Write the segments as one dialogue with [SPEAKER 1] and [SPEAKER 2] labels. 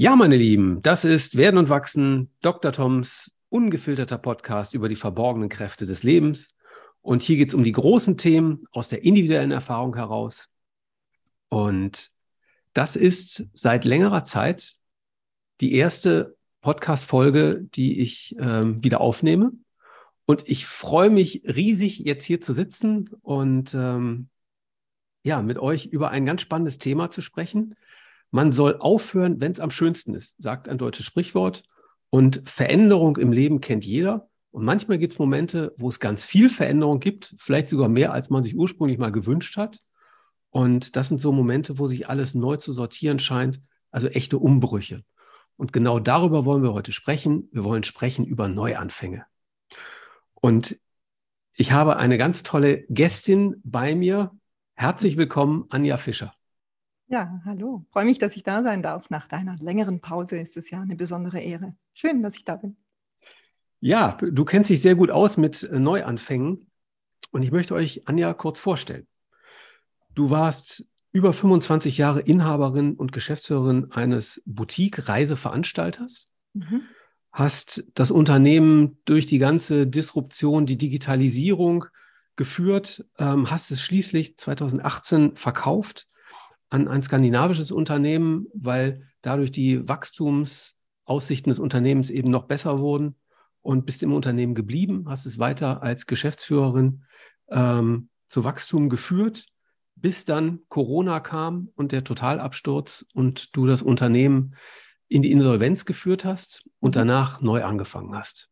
[SPEAKER 1] Ja, meine Lieben, das ist Werden und Wachsen, Dr. Toms ungefilterter Podcast über die verborgenen Kräfte des Lebens. Und hier geht es um die großen Themen aus der individuellen Erfahrung heraus. Und das ist seit längerer Zeit die erste Podcast-Folge, die ich ähm, wieder aufnehme. Und ich freue mich riesig, jetzt hier zu sitzen und ähm, ja, mit euch über ein ganz spannendes Thema zu sprechen. Man soll aufhören, wenn es am schönsten ist, sagt ein deutsches Sprichwort. Und Veränderung im Leben kennt jeder. Und manchmal gibt es Momente, wo es ganz viel Veränderung gibt, vielleicht sogar mehr, als man sich ursprünglich mal gewünscht hat. Und das sind so Momente, wo sich alles neu zu sortieren scheint, also echte Umbrüche. Und genau darüber wollen wir heute sprechen. Wir wollen sprechen über Neuanfänge. Und ich habe eine ganz tolle Gästin bei mir. Herzlich willkommen, Anja Fischer.
[SPEAKER 2] Ja, hallo. Freue mich, dass ich da sein darf. Nach deiner längeren Pause ist es ja eine besondere Ehre. Schön, dass ich da bin.
[SPEAKER 1] Ja, du kennst dich sehr gut aus mit äh, Neuanfängen und ich möchte euch Anja kurz vorstellen. Du warst über 25 Jahre Inhaberin und Geschäftsführerin eines Boutique-Reiseveranstalters, mhm. hast das Unternehmen durch die ganze Disruption, die Digitalisierung geführt, ähm, hast es schließlich 2018 verkauft an ein skandinavisches Unternehmen, weil dadurch die Wachstumsaussichten des Unternehmens eben noch besser wurden und bist im Unternehmen geblieben, hast es weiter als Geschäftsführerin ähm, zu Wachstum geführt, bis dann Corona kam und der Totalabsturz und du das Unternehmen in die Insolvenz geführt hast und mhm. danach neu angefangen hast.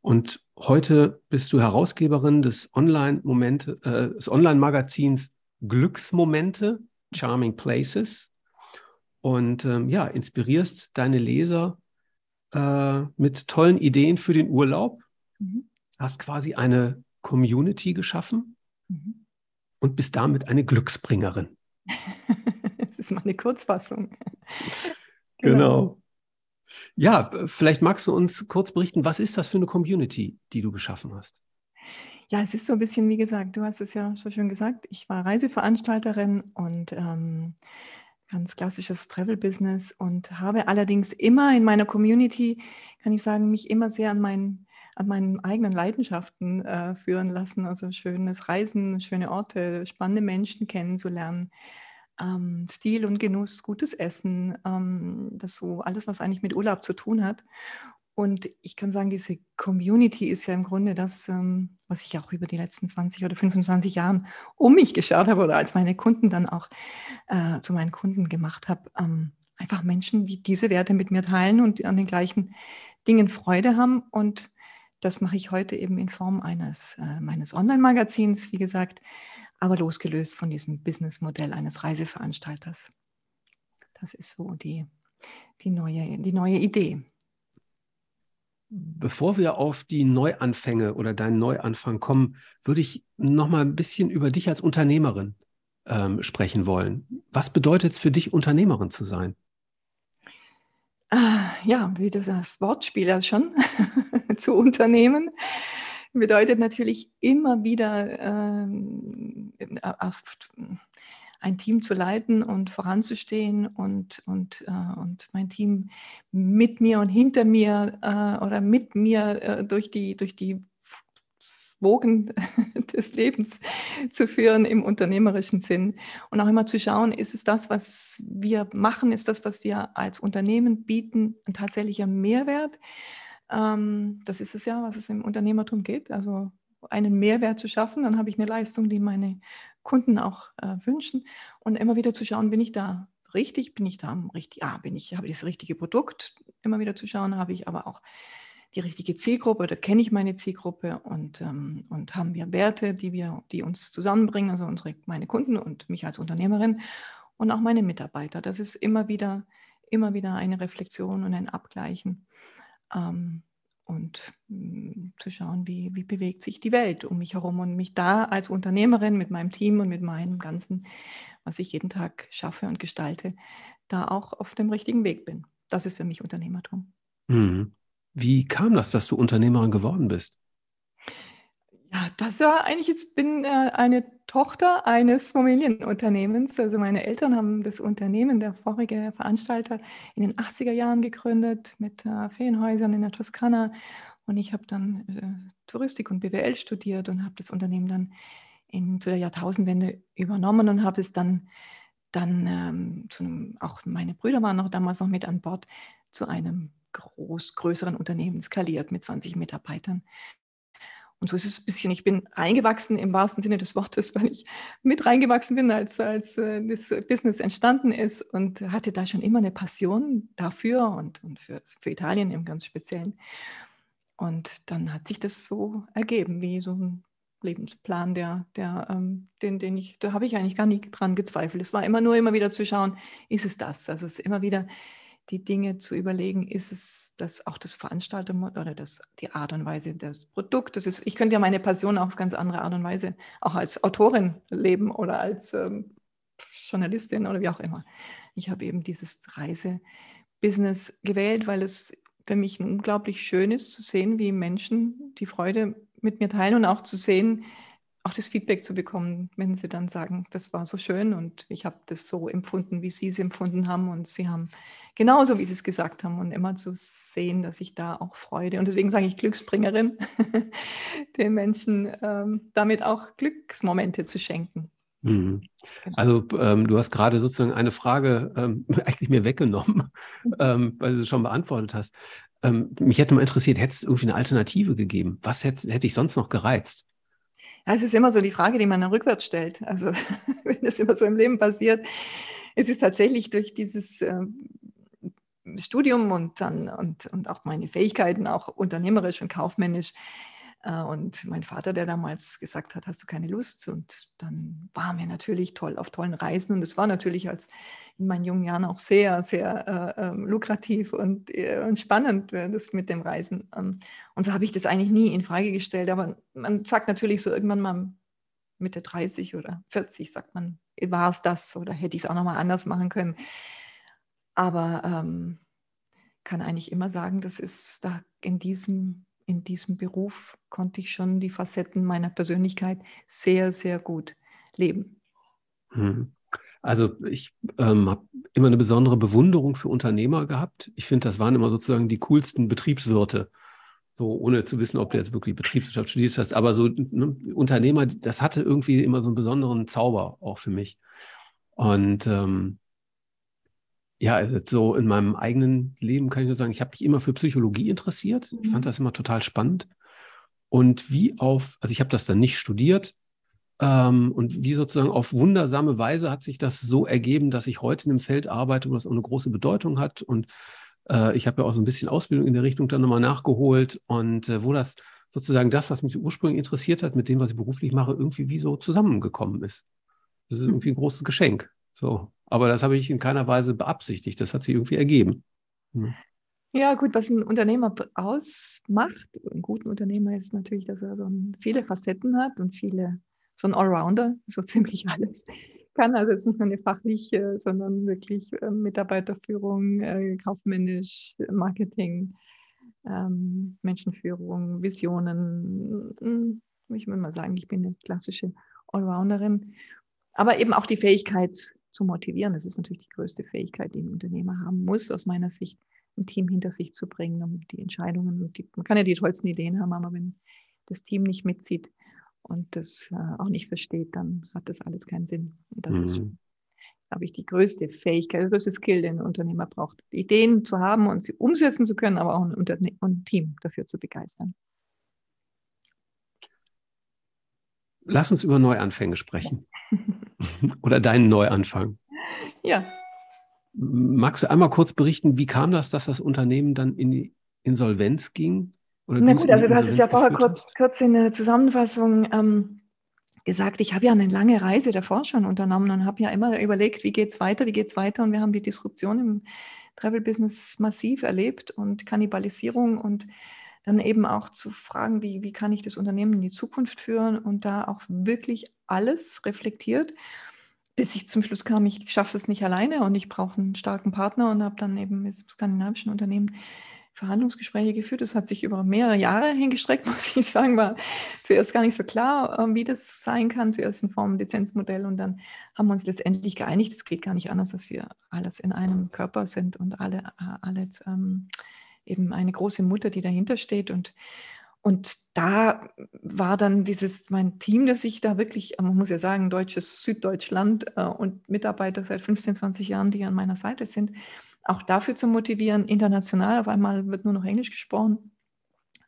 [SPEAKER 1] Und heute bist du Herausgeberin des Online-Moment, äh, des Online-Magazins Glücksmomente Charming Places und ähm, ja, inspirierst deine Leser äh, mit tollen Ideen für den Urlaub. Mhm. Hast quasi eine Community geschaffen mhm. und bist damit eine Glücksbringerin.
[SPEAKER 2] das ist meine Kurzfassung.
[SPEAKER 1] genau. genau. Ja, vielleicht magst du uns kurz berichten, was ist das für eine Community, die du geschaffen hast?
[SPEAKER 2] Ja, es ist so ein bisschen, wie gesagt, du hast es ja so schön gesagt, ich war Reiseveranstalterin und ähm, ganz klassisches Travel-Business und habe allerdings immer in meiner Community, kann ich sagen, mich immer sehr an meinen an meinen eigenen Leidenschaften äh, führen lassen. Also schönes Reisen, schöne Orte, spannende Menschen kennenzulernen, ähm, Stil und Genuss, gutes Essen, ähm, das so alles, was eigentlich mit Urlaub zu tun hat. Und ich kann sagen, diese Community ist ja im Grunde das, ähm, was ich auch über die letzten 20 oder 25 Jahren um mich geschaut habe oder als meine Kunden dann auch äh, zu meinen Kunden gemacht habe. Ähm, einfach Menschen, die diese Werte mit mir teilen und an den gleichen Dingen Freude haben. Und das mache ich heute eben in Form eines äh, meines Online-Magazins, wie gesagt, aber losgelöst von diesem Businessmodell eines Reiseveranstalters. Das ist so die, die, neue, die neue Idee.
[SPEAKER 1] Bevor wir auf die Neuanfänge oder deinen Neuanfang kommen, würde ich noch mal ein bisschen über dich als Unternehmerin ähm, sprechen wollen. Was bedeutet es für dich, Unternehmerin zu sein?
[SPEAKER 2] Ah, ja, wie du das Wortspiel ja schon zu unternehmen bedeutet natürlich immer wieder ähm, ein Team zu leiten und voranzustehen und, und, äh, und mein Team mit mir und hinter mir äh, oder mit mir äh, durch, die, durch die Wogen des Lebens zu führen im unternehmerischen Sinn und auch immer zu schauen, ist es das, was wir machen, ist das, was wir als Unternehmen bieten, ein tatsächlicher Mehrwert? Ähm, das ist es ja, was es im Unternehmertum geht, also einen Mehrwert zu schaffen, dann habe ich eine Leistung, die meine Kunden auch äh, wünschen und immer wieder zu schauen, bin ich da richtig, bin ich da richtig, ja, bin ich, habe ich das richtige Produkt, immer wieder zu schauen, habe ich aber auch die richtige Zielgruppe oder kenne ich meine Zielgruppe und, ähm, und haben wir Werte, die wir, die uns zusammenbringen, also unsere, meine Kunden und mich als Unternehmerin und auch meine Mitarbeiter. Das ist immer wieder, immer wieder eine Reflexion und ein Abgleichen. Ähm, und hm, zu schauen, wie, wie bewegt sich die Welt um mich herum und mich da als Unternehmerin mit meinem Team und mit meinem Ganzen, was ich jeden Tag schaffe und gestalte, da auch auf dem richtigen Weg bin. Das ist für mich Unternehmertum.
[SPEAKER 1] Mhm. Wie kam das, dass du Unternehmerin geworden bist?
[SPEAKER 2] Ja, das war eigentlich, ich bin äh, eine Tochter eines Familienunternehmens. Also meine Eltern haben das Unternehmen, der vorige Veranstalter, in den 80er Jahren gegründet mit äh, Ferienhäusern in der Toskana. Und ich habe dann äh, Touristik und BWL studiert und habe das Unternehmen dann in, zu der Jahrtausendwende übernommen und habe es dann, dann ähm, zu einem, auch meine Brüder waren noch damals noch mit an Bord, zu einem groß, größeren Unternehmen skaliert mit 20 Mitarbeitern. Und so ist es ein bisschen, ich bin reingewachsen im wahrsten Sinne des Wortes, weil ich mit reingewachsen bin, als, als äh, das Business entstanden ist und hatte da schon immer eine Passion dafür und, und für, für Italien im ganz Speziellen. Und dann hat sich das so ergeben, wie so ein Lebensplan, der, der, ähm, den, den ich, da habe ich eigentlich gar nicht dran gezweifelt. Es war immer nur immer wieder zu schauen, ist es das? Also es ist immer wieder die Dinge zu überlegen, ist es das auch das Veranstalter oder das, die Art und Weise des Produktes? Ist, ich könnte ja meine Passion auf ganz andere Art und Weise auch als Autorin leben oder als ähm, Journalistin oder wie auch immer. Ich habe eben dieses Reisebusiness gewählt, weil es für mich unglaublich schön ist zu sehen, wie Menschen die Freude mit mir teilen und auch zu sehen, auch das Feedback zu bekommen, wenn sie dann sagen, das war so schön und ich habe das so empfunden, wie sie es empfunden haben und sie haben genauso, wie sie es gesagt haben und immer zu sehen, dass ich da auch Freude und deswegen sage ich Glücksbringerin, den Menschen ähm, damit auch Glücksmomente zu schenken.
[SPEAKER 1] Mhm. Genau. Also ähm, du hast gerade sozusagen eine Frage ähm, eigentlich mir weggenommen, mhm. ähm, weil du sie schon beantwortet hast. Ähm, mich hätte mal interessiert, hätte es irgendwie eine Alternative gegeben? Was hätte, hätte ich sonst noch gereizt?
[SPEAKER 2] Es ist immer so die Frage, die man dann rückwärts stellt. Also wenn das immer so im Leben passiert, es ist tatsächlich durch dieses äh, Studium und dann und, und auch meine Fähigkeiten, auch unternehmerisch und kaufmännisch, und mein Vater, der damals gesagt hat, hast du keine Lust? Und dann waren wir natürlich toll auf tollen Reisen. Und es war natürlich als in meinen jungen Jahren auch sehr, sehr äh, ähm, lukrativ und, äh, und spannend, äh, das mit dem Reisen. Ähm, und so habe ich das eigentlich nie in Frage gestellt. Aber man sagt natürlich so irgendwann mal Mitte 30 oder 40, sagt man, war es das oder hätte ich es auch nochmal anders machen können. Aber ähm, kann eigentlich immer sagen, das ist da in diesem in diesem Beruf konnte ich schon die Facetten meiner Persönlichkeit sehr, sehr gut leben.
[SPEAKER 1] Mhm. Also ich ähm, habe immer eine besondere Bewunderung für Unternehmer gehabt. Ich finde, das waren immer sozusagen die coolsten Betriebswirte. So, ohne zu wissen, ob du jetzt wirklich Betriebswirtschaft studiert hast, aber so ne, Unternehmer, das hatte irgendwie immer so einen besonderen Zauber auch für mich. Und ähm, ja, also so in meinem eigenen Leben kann ich nur sagen, ich habe mich immer für Psychologie interessiert. Ich fand mhm. das immer total spannend. Und wie auf, also ich habe das dann nicht studiert, ähm, und wie sozusagen auf wundersame Weise hat sich das so ergeben, dass ich heute in einem Feld arbeite, wo das auch eine große Bedeutung hat. Und äh, ich habe ja auch so ein bisschen Ausbildung in der Richtung dann nochmal nachgeholt und äh, wo das sozusagen das, was mich ursprünglich interessiert hat, mit dem, was ich beruflich mache, irgendwie wie so zusammengekommen ist. Das ist hm. irgendwie ein großes Geschenk. So. Aber das habe ich in keiner Weise beabsichtigt. Das hat sich irgendwie ergeben.
[SPEAKER 2] Hm. Ja, gut, was ein Unternehmer ausmacht, ein guter Unternehmer ist natürlich, dass er so viele Facetten hat und viele, so ein Allrounder, so ziemlich alles kann. Also jetzt nicht nur eine fachliche, sondern wirklich äh, Mitarbeiterführung, äh, kaufmännisch, Marketing, ähm, Menschenführung, Visionen. Ich würde mal sagen, ich bin eine klassische Allrounderin. Aber eben auch die Fähigkeit, zu motivieren. Das ist natürlich die größte Fähigkeit, die ein Unternehmer haben muss, aus meiner Sicht, ein Team hinter sich zu bringen, um die Entscheidungen, die, man kann ja die tollsten Ideen haben, aber wenn das Team nicht mitzieht und das äh, auch nicht versteht, dann hat das alles keinen Sinn. Und das mhm. ist, glaube ich, die größte Fähigkeit, der größte Skill, den ein Unternehmer braucht, Ideen zu haben und sie umsetzen zu können, aber auch ein, Unterne ein Team dafür zu begeistern.
[SPEAKER 1] Lass uns über Neuanfänge sprechen. Oder deinen Neuanfang.
[SPEAKER 2] Ja.
[SPEAKER 1] Magst du einmal kurz berichten, wie kam das, dass das Unternehmen dann in die Insolvenz ging?
[SPEAKER 2] Oder Na gut, also du hast es ja vorher kurz, kurz in der Zusammenfassung ähm, gesagt, ich habe ja eine lange Reise davor schon unternommen und habe ja immer überlegt, wie geht es weiter, wie geht es weiter und wir haben die Disruption im Travel-Business massiv erlebt und Kannibalisierung und dann eben auch zu fragen, wie, wie kann ich das Unternehmen in die Zukunft führen und da auch wirklich alles reflektiert, bis ich zum Schluss kam, ich schaffe es nicht alleine und ich brauche einen starken Partner und habe dann eben mit skandinavischen Unternehmen Verhandlungsgespräche geführt. Das hat sich über mehrere Jahre hingestreckt, muss ich sagen. War zuerst gar nicht so klar, ähm, wie das sein kann. Zuerst in Form Lizenzmodell und dann haben wir uns letztendlich geeinigt. Es geht gar nicht anders, dass wir alles in einem Körper sind und alle, äh, alle ähm, eben eine große Mutter, die dahinter steht. Und, und da war dann dieses, mein Team, das ich da wirklich, man muss ja sagen, deutsches Süddeutschland äh, und Mitarbeiter seit 15, 20 Jahren, die an meiner Seite sind, auch dafür zu motivieren, international, auf einmal wird nur noch Englisch gesprochen,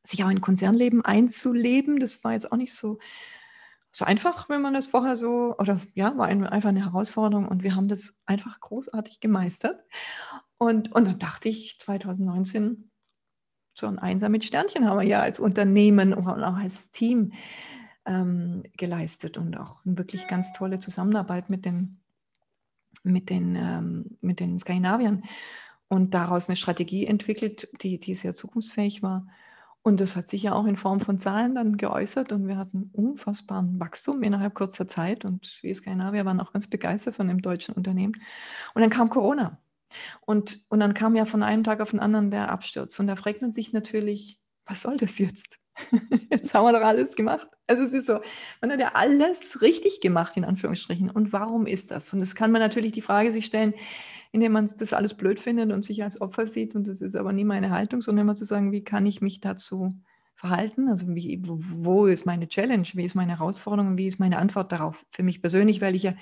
[SPEAKER 2] sich auch in Konzernleben einzuleben. Das war jetzt auch nicht so, so einfach, wenn man das vorher so, oder ja, war ein, einfach eine Herausforderung und wir haben das einfach großartig gemeistert. Und, und dann dachte ich 2019, so ein Einsam mit Sternchen haben wir ja als Unternehmen und auch als Team ähm, geleistet und auch eine wirklich ganz tolle Zusammenarbeit mit den mit den, ähm, mit den Skandinaviern und daraus eine Strategie entwickelt, die, die sehr zukunftsfähig war. Und das hat sich ja auch in Form von Zahlen dann geäußert und wir hatten unfassbaren Wachstum innerhalb kurzer Zeit und wir Skandinavier waren auch ganz begeistert von dem deutschen Unternehmen. Und dann kam Corona und, und dann kam ja von einem Tag auf den anderen der Absturz und da fragt man sich natürlich, was soll das jetzt? Jetzt haben wir doch alles gemacht. Also es ist so, man hat ja alles richtig gemacht, in Anführungsstrichen. Und warum ist das? Und das kann man natürlich die Frage sich stellen, indem man das alles blöd findet und sich als Opfer sieht. Und das ist aber nie meine Haltung, sondern immer zu sagen, wie kann ich mich dazu verhalten? Also wie, wo ist meine Challenge? Wie ist meine Herausforderung? Und wie ist meine Antwort darauf? Für mich persönlich, weil ich ja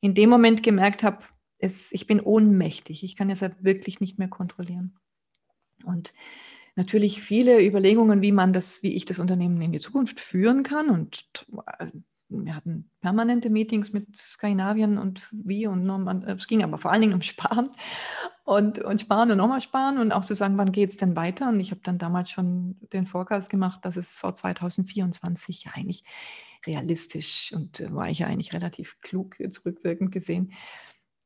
[SPEAKER 2] in dem Moment gemerkt habe, es, ich bin ohnmächtig. Ich kann es wirklich nicht mehr kontrollieren. Und natürlich viele Überlegungen, wie man das, wie ich das Unternehmen in die Zukunft führen kann. Und äh, wir hatten permanente Meetings mit Skandinavien und wie und noch, es ging aber vor allen Dingen um Sparen und, und Sparen und nochmal Sparen und auch zu sagen, wann geht es denn weiter? Und ich habe dann damals schon den Forecast gemacht, dass es vor 2024 ja eigentlich realistisch und äh, war ich ja eigentlich relativ klug zurückwirkend gesehen,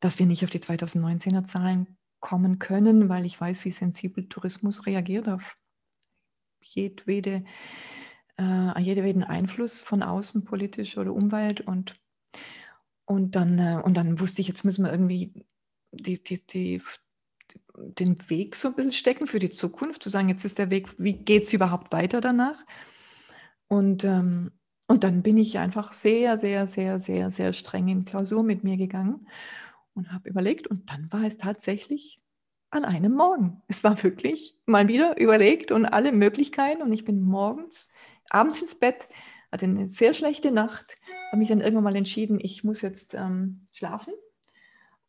[SPEAKER 2] dass wir nicht auf die 2019er Zahlen kommen können, weil ich weiß, wie sensibel Tourismus reagiert auf jedwede, äh, jedweden Einfluss von außen, politisch oder Umwelt. Und, und, dann, äh, und dann wusste ich, jetzt müssen wir irgendwie die, die, die, den Weg so ein bisschen stecken für die Zukunft, zu sagen, jetzt ist der Weg, wie geht es überhaupt weiter danach? Und, ähm, und dann bin ich einfach sehr, sehr, sehr, sehr, sehr streng in Klausur mit mir gegangen und habe überlegt und dann war es tatsächlich an einem Morgen. Es war wirklich mal wieder überlegt und alle Möglichkeiten und ich bin morgens, abends ins Bett, hatte eine sehr schlechte Nacht, habe mich dann irgendwann mal entschieden, ich muss jetzt ähm, schlafen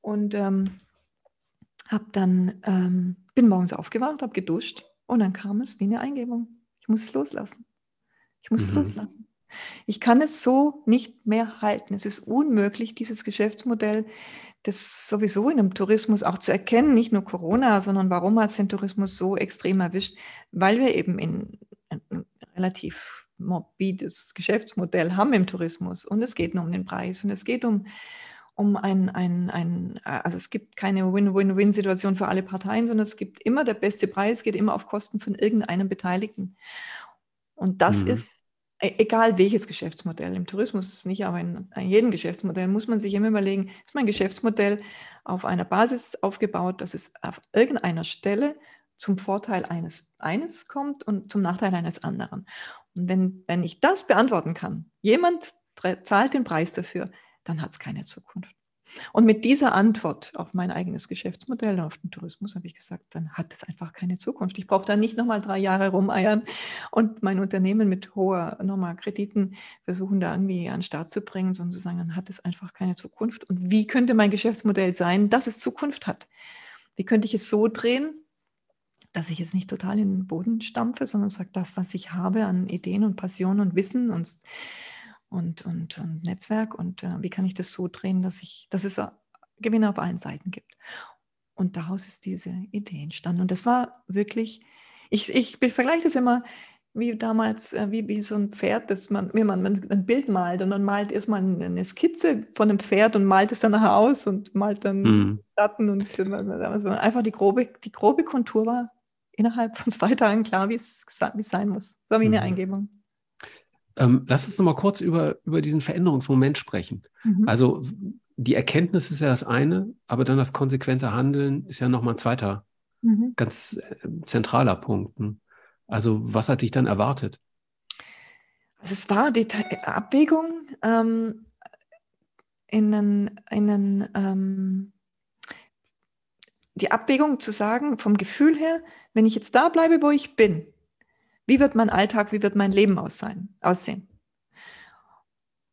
[SPEAKER 2] und ähm, habe dann ähm, bin morgens aufgewacht, habe geduscht und dann kam es wie eine Eingebung. Ich muss es loslassen. Ich muss mhm. es loslassen. Ich kann es so nicht mehr halten. Es ist unmöglich, dieses Geschäftsmodell das sowieso in einem Tourismus auch zu erkennen, nicht nur Corona, sondern warum hat es den Tourismus so extrem erwischt? Weil wir eben in ein relativ morbides Geschäftsmodell haben im Tourismus und es geht nur um den Preis und es geht um, um ein, ein, ein, also es gibt keine Win-Win-Win-Situation für alle Parteien, sondern es gibt immer der beste Preis, geht immer auf Kosten von irgendeinem Beteiligten. Und das mhm. ist egal welches Geschäftsmodell, im Tourismus ist es nicht, aber in, in jedem Geschäftsmodell muss man sich immer überlegen, ist mein Geschäftsmodell auf einer Basis aufgebaut, dass es auf irgendeiner Stelle zum Vorteil eines, eines kommt und zum Nachteil eines anderen. Und wenn, wenn ich das beantworten kann, jemand zahlt den Preis dafür, dann hat es keine Zukunft. Und mit dieser Antwort auf mein eigenes Geschäftsmodell, auf den Tourismus, habe ich gesagt, dann hat es einfach keine Zukunft. Ich brauche da nicht nochmal drei Jahre rumeiern und mein Unternehmen mit hoher nochmal Krediten versuchen, da irgendwie an den Start zu bringen, sondern zu sagen, dann hat es einfach keine Zukunft. Und wie könnte mein Geschäftsmodell sein, dass es Zukunft hat? Wie könnte ich es so drehen, dass ich es nicht total in den Boden stampfe, sondern sage, das, was ich habe an Ideen und Passion und Wissen und und, und, und Netzwerk und äh, wie kann ich das so drehen, dass, ich, dass es Gewinne auf allen Seiten gibt. Und daraus ist diese Idee entstanden. Und das war wirklich, ich, ich, ich vergleiche das immer wie damals, äh, wie, wie so ein Pferd, das man, wie man, man ein Bild malt und man malt erstmal eine Skizze von einem Pferd und malt es dann nachher aus und malt dann. Daten und also einfach die grobe, die grobe Kontur war innerhalb von zwei Tagen klar, wie es, wie es sein muss. So wie eine mhm. Eingebung.
[SPEAKER 1] Ähm, lass uns noch mal kurz über, über diesen Veränderungsmoment sprechen. Mhm. Also die Erkenntnis ist ja das eine, aber dann das konsequente Handeln ist ja noch mal ein zweiter mhm. ganz äh, zentraler Punkten. Also was hat dich dann erwartet?
[SPEAKER 2] Also es war die Abwägung ähm, in einen, in einen ähm, die Abwägung zu sagen, vom Gefühl her, wenn ich jetzt da bleibe, wo ich bin, wie wird mein Alltag, wie wird mein Leben aussehen?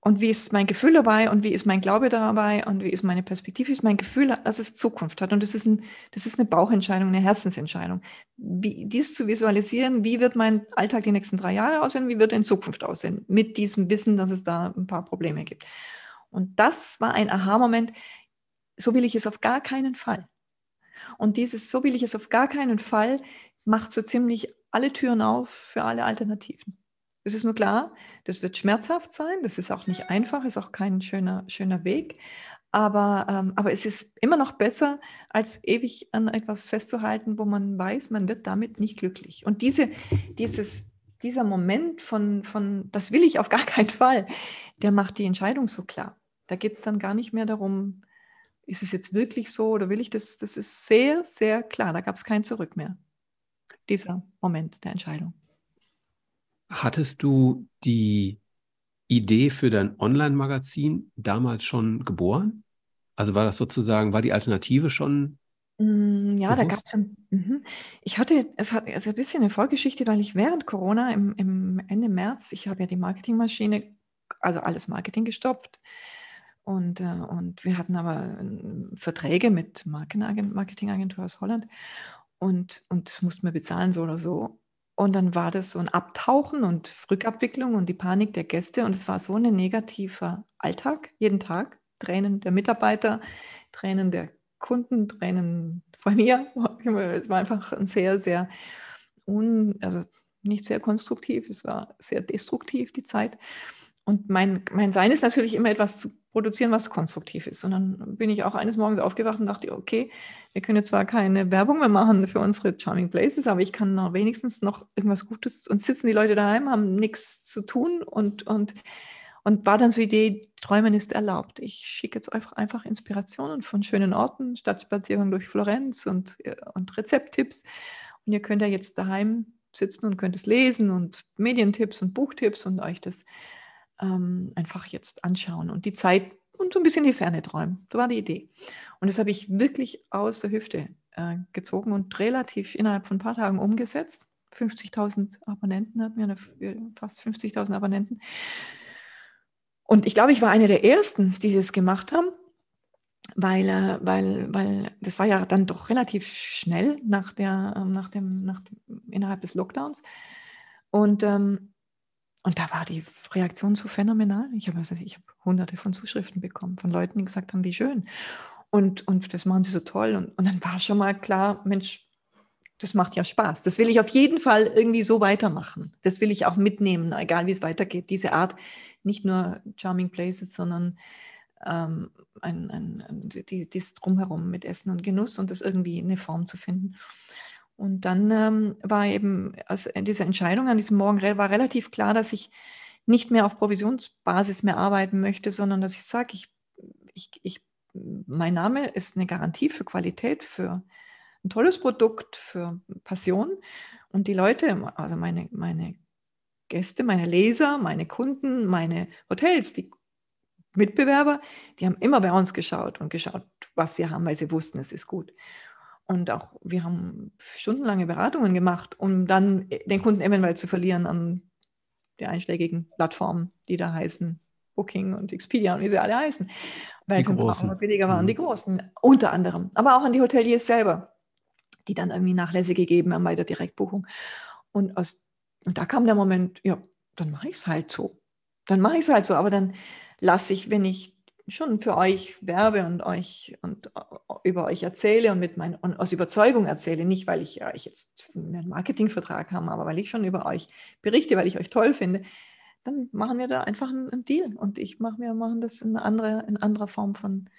[SPEAKER 2] Und wie ist mein Gefühl dabei und wie ist mein Glaube dabei und wie ist meine Perspektive, wie ist mein Gefühl, dass es Zukunft hat. Und das ist, ein, das ist eine Bauchentscheidung, eine Herzensentscheidung. Wie, dies zu visualisieren, wie wird mein Alltag die nächsten drei Jahre aussehen, wie wird in Zukunft aussehen, mit diesem Wissen, dass es da ein paar Probleme gibt. Und das war ein Aha-Moment, so will ich es auf gar keinen Fall. Und dieses so will ich es auf gar keinen Fall macht so ziemlich alle Türen auf für alle Alternativen. Es ist nur klar, das wird schmerzhaft sein, das ist auch nicht einfach, ist auch kein schöner, schöner Weg. Aber, ähm, aber es ist immer noch besser, als ewig an etwas festzuhalten, wo man weiß, man wird damit nicht glücklich. Und diese, dieses, dieser Moment von, von, das will ich auf gar keinen Fall, der macht die Entscheidung so klar. Da geht es dann gar nicht mehr darum, ist es jetzt wirklich so oder will ich das? Das ist sehr, sehr klar. Da gab es kein Zurück mehr. Dieser Moment der Entscheidung.
[SPEAKER 1] Hattest du die Idee für dein Online-Magazin damals schon geboren? Also war das sozusagen, war die Alternative schon?
[SPEAKER 2] Mm, ja, bewusst? da gab es schon. Mhm. Ich hatte, es hat also ein bisschen eine Vorgeschichte, weil ich während Corona im, im Ende März, ich habe ja die Marketingmaschine, also alles Marketing gestoppt. Und, äh, und wir hatten aber äh, Verträge mit Marketingagentur aus Holland und, und das mussten wir bezahlen, so oder so. Und dann war das so ein Abtauchen und Rückabwicklung und die Panik der Gäste. Und es war so ein negativer Alltag, jeden Tag. Tränen der Mitarbeiter, Tränen der Kunden, Tränen von mir. Es war einfach ein sehr, sehr, un, also nicht sehr konstruktiv, es war sehr destruktiv, die Zeit. Und mein, mein Sein ist natürlich immer etwas zu produzieren, was konstruktiv ist. Und dann bin ich auch eines Morgens aufgewacht und dachte, okay, wir können jetzt zwar keine Werbung mehr machen für unsere Charming Places, aber ich kann noch wenigstens noch irgendwas Gutes und sitzen die Leute daheim, haben nichts zu tun und, und, und war dann so die Idee, Träumen ist erlaubt. Ich schicke jetzt einfach, einfach Inspirationen von schönen Orten, Stadtspazierungen durch Florenz und, und Rezepttipps. Und ihr könnt ja jetzt daheim sitzen und könnt es lesen und Medientipps und Buchtipps und euch das ähm, einfach jetzt anschauen und die Zeit und so ein bisschen die Ferne träumen. So war die Idee. Und das habe ich wirklich aus der Hüfte äh, gezogen und relativ innerhalb von ein paar Tagen umgesetzt. 50.000 Abonnenten hatten wir, eine, fast 50.000 Abonnenten. Und ich glaube, ich war eine der ersten, die das gemacht haben, weil, äh, weil, weil das war ja dann doch relativ schnell nach der, ähm, nach dem, nach, innerhalb des Lockdowns. Und ähm, und da war die Reaktion so phänomenal. Ich habe also, habe hunderte von Zuschriften bekommen, von Leuten, die gesagt haben, wie schön. Und, und das machen sie so toll. Und, und dann war schon mal klar, Mensch, das macht ja Spaß. Das will ich auf jeden Fall irgendwie so weitermachen. Das will ich auch mitnehmen, egal wie es weitergeht. Diese Art, nicht nur Charming Places, sondern ähm, ein, ein, ein, die, das Drumherum mit Essen und Genuss und das irgendwie eine Form zu finden. Und dann ähm, war eben also diese Entscheidung an diesem Morgen war relativ klar, dass ich nicht mehr auf Provisionsbasis mehr arbeiten möchte, sondern dass ich sage, ich, ich, ich, mein Name ist eine Garantie für Qualität, für ein tolles Produkt, für Passion. Und die Leute, also meine, meine Gäste, meine Leser, meine Kunden, meine Hotels, die Mitbewerber, die haben immer bei uns geschaut und geschaut, was wir haben, weil sie wussten, es ist gut. Und auch wir haben stundenlange Beratungen gemacht, um dann den Kunden eventuell zu verlieren an die einschlägigen Plattformen, die da heißen Booking und Expedia und wie sie alle heißen. Weil die billiger waren, mhm. die großen, unter anderem. Aber auch an die Hoteliers selber, die dann irgendwie Nachlässe gegeben haben bei der Direktbuchung. Und, aus, und da kam der Moment, ja, dann mache ich es halt so. Dann mache ich es halt so. Aber dann lasse ich, wenn ich schon für euch werbe und euch und äh, über euch erzähle und mit mein, und aus Überzeugung erzähle, nicht weil ich euch jetzt einen Marketingvertrag habe, aber weil ich schon über euch berichte, weil ich euch toll finde, dann machen wir da einfach einen, einen Deal. Und ich mache wir machen das in, andere, in anderer Form von,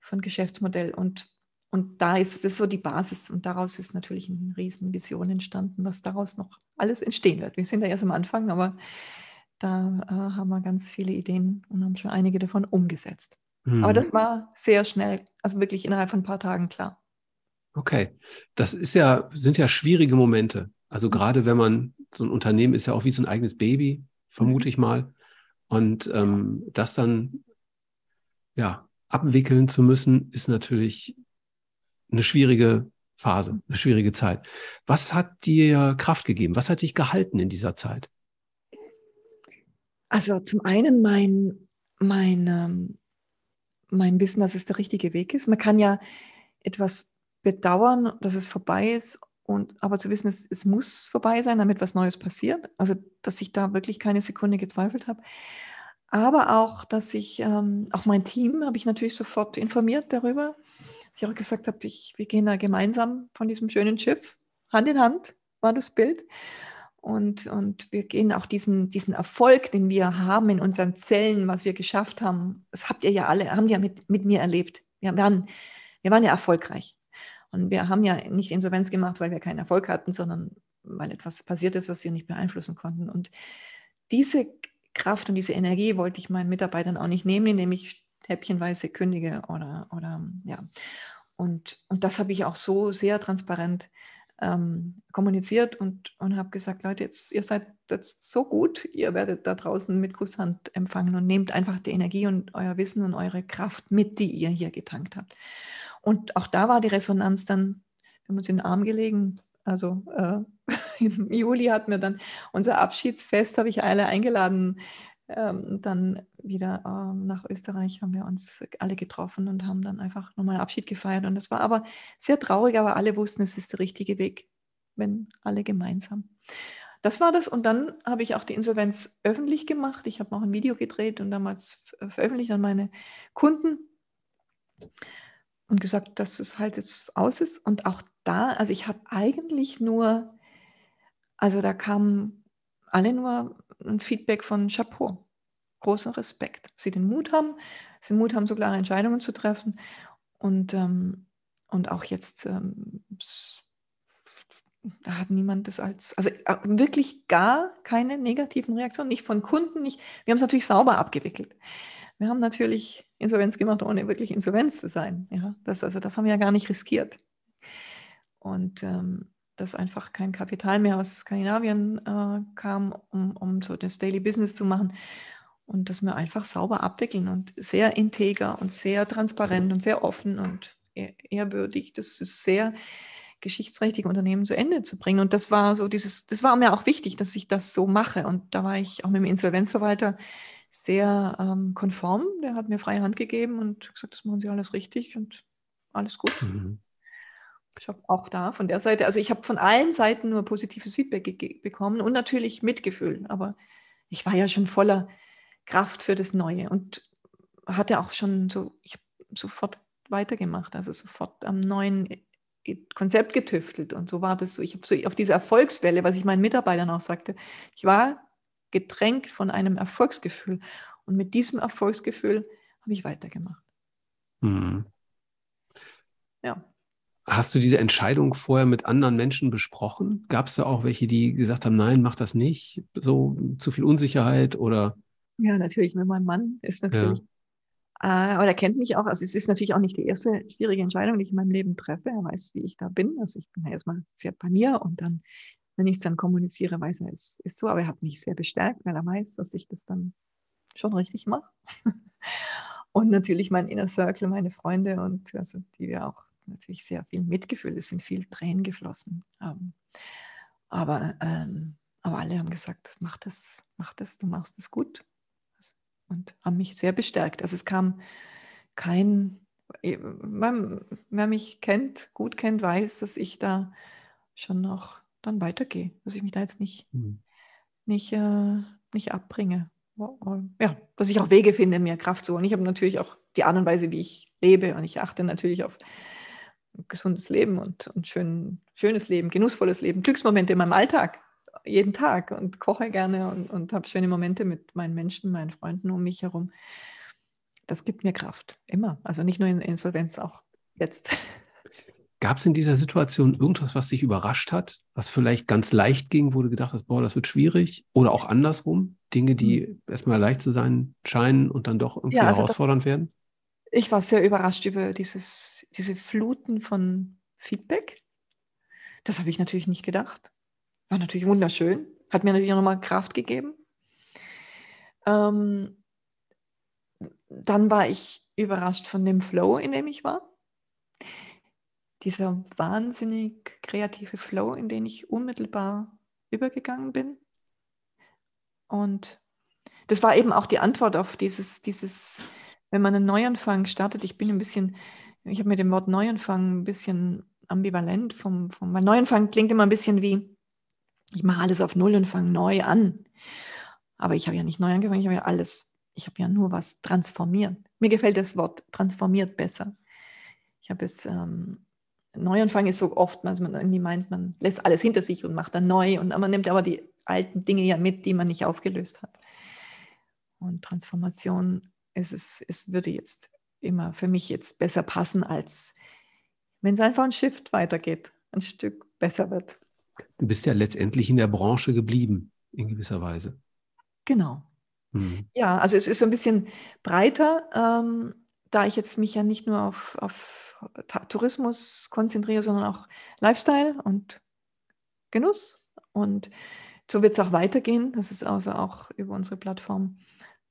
[SPEAKER 2] von Geschäftsmodell. Und und da ist es so die Basis. Und daraus ist natürlich eine riesen Vision entstanden, was daraus noch alles entstehen wird. Wir sind da erst am Anfang, aber da äh, haben wir ganz viele Ideen und haben schon einige davon umgesetzt. Mhm. Aber das war sehr schnell, also wirklich innerhalb von ein paar Tagen klar.
[SPEAKER 1] Okay, das ist ja, sind ja schwierige Momente. Also mhm. gerade wenn man, so ein Unternehmen ist ja auch wie so ein eigenes Baby, vermute mhm. ich mal. Und ähm, das dann ja abwickeln zu müssen, ist natürlich eine schwierige Phase, eine schwierige Zeit. Was hat dir Kraft gegeben? Was hat dich gehalten in dieser Zeit?
[SPEAKER 2] Also zum einen mein, mein, ähm, mein Wissen, dass es der richtige Weg ist. Man kann ja etwas bedauern, dass es vorbei ist, und aber zu wissen, es, es muss vorbei sein, damit was Neues passiert. Also, dass ich da wirklich keine Sekunde gezweifelt habe. Aber auch, dass ich, ähm, auch mein Team habe ich natürlich sofort informiert darüber, dass ich auch gesagt habe, ich, wir gehen da gemeinsam von diesem schönen Schiff, Hand in Hand war das Bild. Und, und wir gehen auch diesen, diesen Erfolg, den wir haben in unseren Zellen, was wir geschafft haben, das habt ihr ja alle, haben ja mit, mit mir erlebt. Wir waren, wir waren ja erfolgreich. Und wir haben ja nicht Insolvenz gemacht, weil wir keinen Erfolg hatten, sondern weil etwas passiert ist, was wir nicht beeinflussen konnten. Und diese Kraft und diese Energie wollte ich meinen Mitarbeitern auch nicht nehmen, indem ich häppchenweise kündige oder, oder ja. Und, und das habe ich auch so sehr transparent ähm, kommuniziert und, und habe gesagt, Leute, jetzt, ihr seid jetzt so gut, ihr werdet da draußen mit Kusshand empfangen und nehmt einfach die Energie und euer Wissen und eure Kraft mit, die ihr hier getankt habt. Und auch da war die Resonanz dann, wir haben uns in den Arm gelegen. Also äh, im Juli hatten wir dann unser Abschiedsfest, habe ich alle eingeladen. Ähm, dann wieder ähm, nach Österreich haben wir uns alle getroffen und haben dann einfach nochmal Abschied gefeiert. Und das war aber sehr traurig, aber alle wussten, es ist der richtige Weg, wenn alle gemeinsam. Das war das. Und dann habe ich auch die Insolvenz öffentlich gemacht. Ich habe auch ein Video gedreht und damals veröffentlicht an meine Kunden und gesagt, dass es halt jetzt aus ist. Und auch da, also ich habe eigentlich nur, also da kam alle nur ein Feedback von Chapeau. Großer Respekt. Sie den Mut haben, sie den Mut haben, so klare Entscheidungen zu treffen. Und, ähm, und auch jetzt, ähm, hat niemand das als, also äh, wirklich gar keine negativen Reaktionen, nicht von Kunden, nicht. Wir haben es natürlich sauber abgewickelt. Wir haben natürlich Insolvenz gemacht, ohne wirklich Insolvenz zu sein. Ja, das, also das haben wir ja gar nicht riskiert. Und ähm, dass einfach kein Kapital mehr aus Skandinavien äh, kam, um, um so das Daily Business zu machen. Und dass wir einfach sauber abwickeln und sehr integer und sehr transparent und sehr offen und ehrwürdig. Das ist sehr geschichtsträchtige Unternehmen zu Ende zu bringen. Und das war so dieses, das war mir auch wichtig, dass ich das so mache. Und da war ich auch mit dem Insolvenzverwalter sehr ähm, konform. Der hat mir freie Hand gegeben und gesagt, das machen Sie alles richtig und alles gut. Mhm. Ich habe auch da von der Seite, also ich habe von allen Seiten nur positives Feedback bekommen und natürlich Mitgefühl. Aber ich war ja schon voller Kraft für das Neue und hatte auch schon so, ich habe sofort weitergemacht, also sofort am neuen Konzept getüftelt und so war das so. Ich habe so auf diese Erfolgswelle, was ich meinen Mitarbeitern auch sagte, ich war getränkt von einem Erfolgsgefühl. Und mit diesem Erfolgsgefühl habe ich weitergemacht. Mhm.
[SPEAKER 1] Ja. Hast du diese Entscheidung vorher mit anderen Menschen besprochen? Gab es da auch welche, die gesagt haben, nein, mach das nicht, so zu viel Unsicherheit oder?
[SPEAKER 2] Ja, natürlich. Mit meinem Mann ist natürlich. Ja. Äh, aber er kennt mich auch. Also es ist natürlich auch nicht die erste schwierige Entscheidung, die ich in meinem Leben treffe. Er weiß, wie ich da bin. Also ich bin ja erstmal sehr bei mir und dann wenn ich es dann kommuniziere, weiß er, es ist so, aber er hat mich sehr bestärkt, weil er weiß, dass ich das dann schon richtig mache. und natürlich mein Inner Circle, meine Freunde und also die wir auch natürlich sehr viel Mitgefühl, es sind viel Tränen geflossen. Ähm, aber, ähm, aber alle haben gesagt, mach das, mach das, du machst es gut. Und haben mich sehr bestärkt. Also es kam kein, wer mich kennt, gut kennt, weiß, dass ich da schon noch dann weitergehe, dass ich mich da jetzt nicht, mhm. nicht, äh, nicht abbringe. Ja, dass ich auch Wege finde, mehr Kraft zu holen. Ich habe natürlich auch die Art und Weise, wie ich lebe und ich achte natürlich auf gesundes Leben und, und schön, schönes Leben, genussvolles Leben, Glücksmomente in meinem Alltag, jeden Tag und koche gerne und, und habe schöne Momente mit meinen Menschen, meinen Freunden um mich herum. Das gibt mir Kraft, immer. Also nicht nur in Insolvenz, auch jetzt.
[SPEAKER 1] Gab es in dieser Situation irgendwas, was dich überrascht hat, was vielleicht ganz leicht ging, wo du gedacht hast, boah, das wird schwierig? Oder auch andersrum, Dinge, die mhm. erstmal leicht zu sein scheinen und dann doch irgendwie ja, also herausfordernd das, werden?
[SPEAKER 2] Ich war sehr überrascht über dieses, diese Fluten von Feedback. Das habe ich natürlich nicht gedacht. War natürlich wunderschön. Hat mir natürlich nochmal Kraft gegeben. Ähm, dann war ich überrascht von dem Flow, in dem ich war. Dieser wahnsinnig kreative Flow, in den ich unmittelbar übergegangen bin. Und das war eben auch die Antwort auf dieses, dieses, wenn man einen Neuanfang startet. Ich bin ein bisschen, ich habe mit dem Wort Neuanfang ein bisschen ambivalent vom, vom weil Neuanfang klingt immer ein bisschen wie, ich mache alles auf Null und fange neu an. Aber ich habe ja nicht neu angefangen, ich habe ja alles, ich habe ja nur was transformiert. Mir gefällt das Wort transformiert besser. Ich habe es, ähm, Neuanfang ist so oft, dass man irgendwie meint, man lässt alles hinter sich und macht dann neu und man nimmt aber die alten Dinge ja mit, die man nicht aufgelöst hat. Und Transformation ist es würde jetzt immer für mich jetzt besser passen, als wenn es einfach ein Shift weitergeht, ein Stück besser wird.
[SPEAKER 1] Du bist ja letztendlich in der Branche geblieben, in gewisser Weise.
[SPEAKER 2] Genau. Mhm. Ja, also es ist so ein bisschen breiter, ähm, da ich jetzt mich ja nicht nur auf, auf Tourismus konzentriere, sondern auch Lifestyle und Genuss. Und so wird es auch weitergehen. Das ist also auch über unsere Plattform.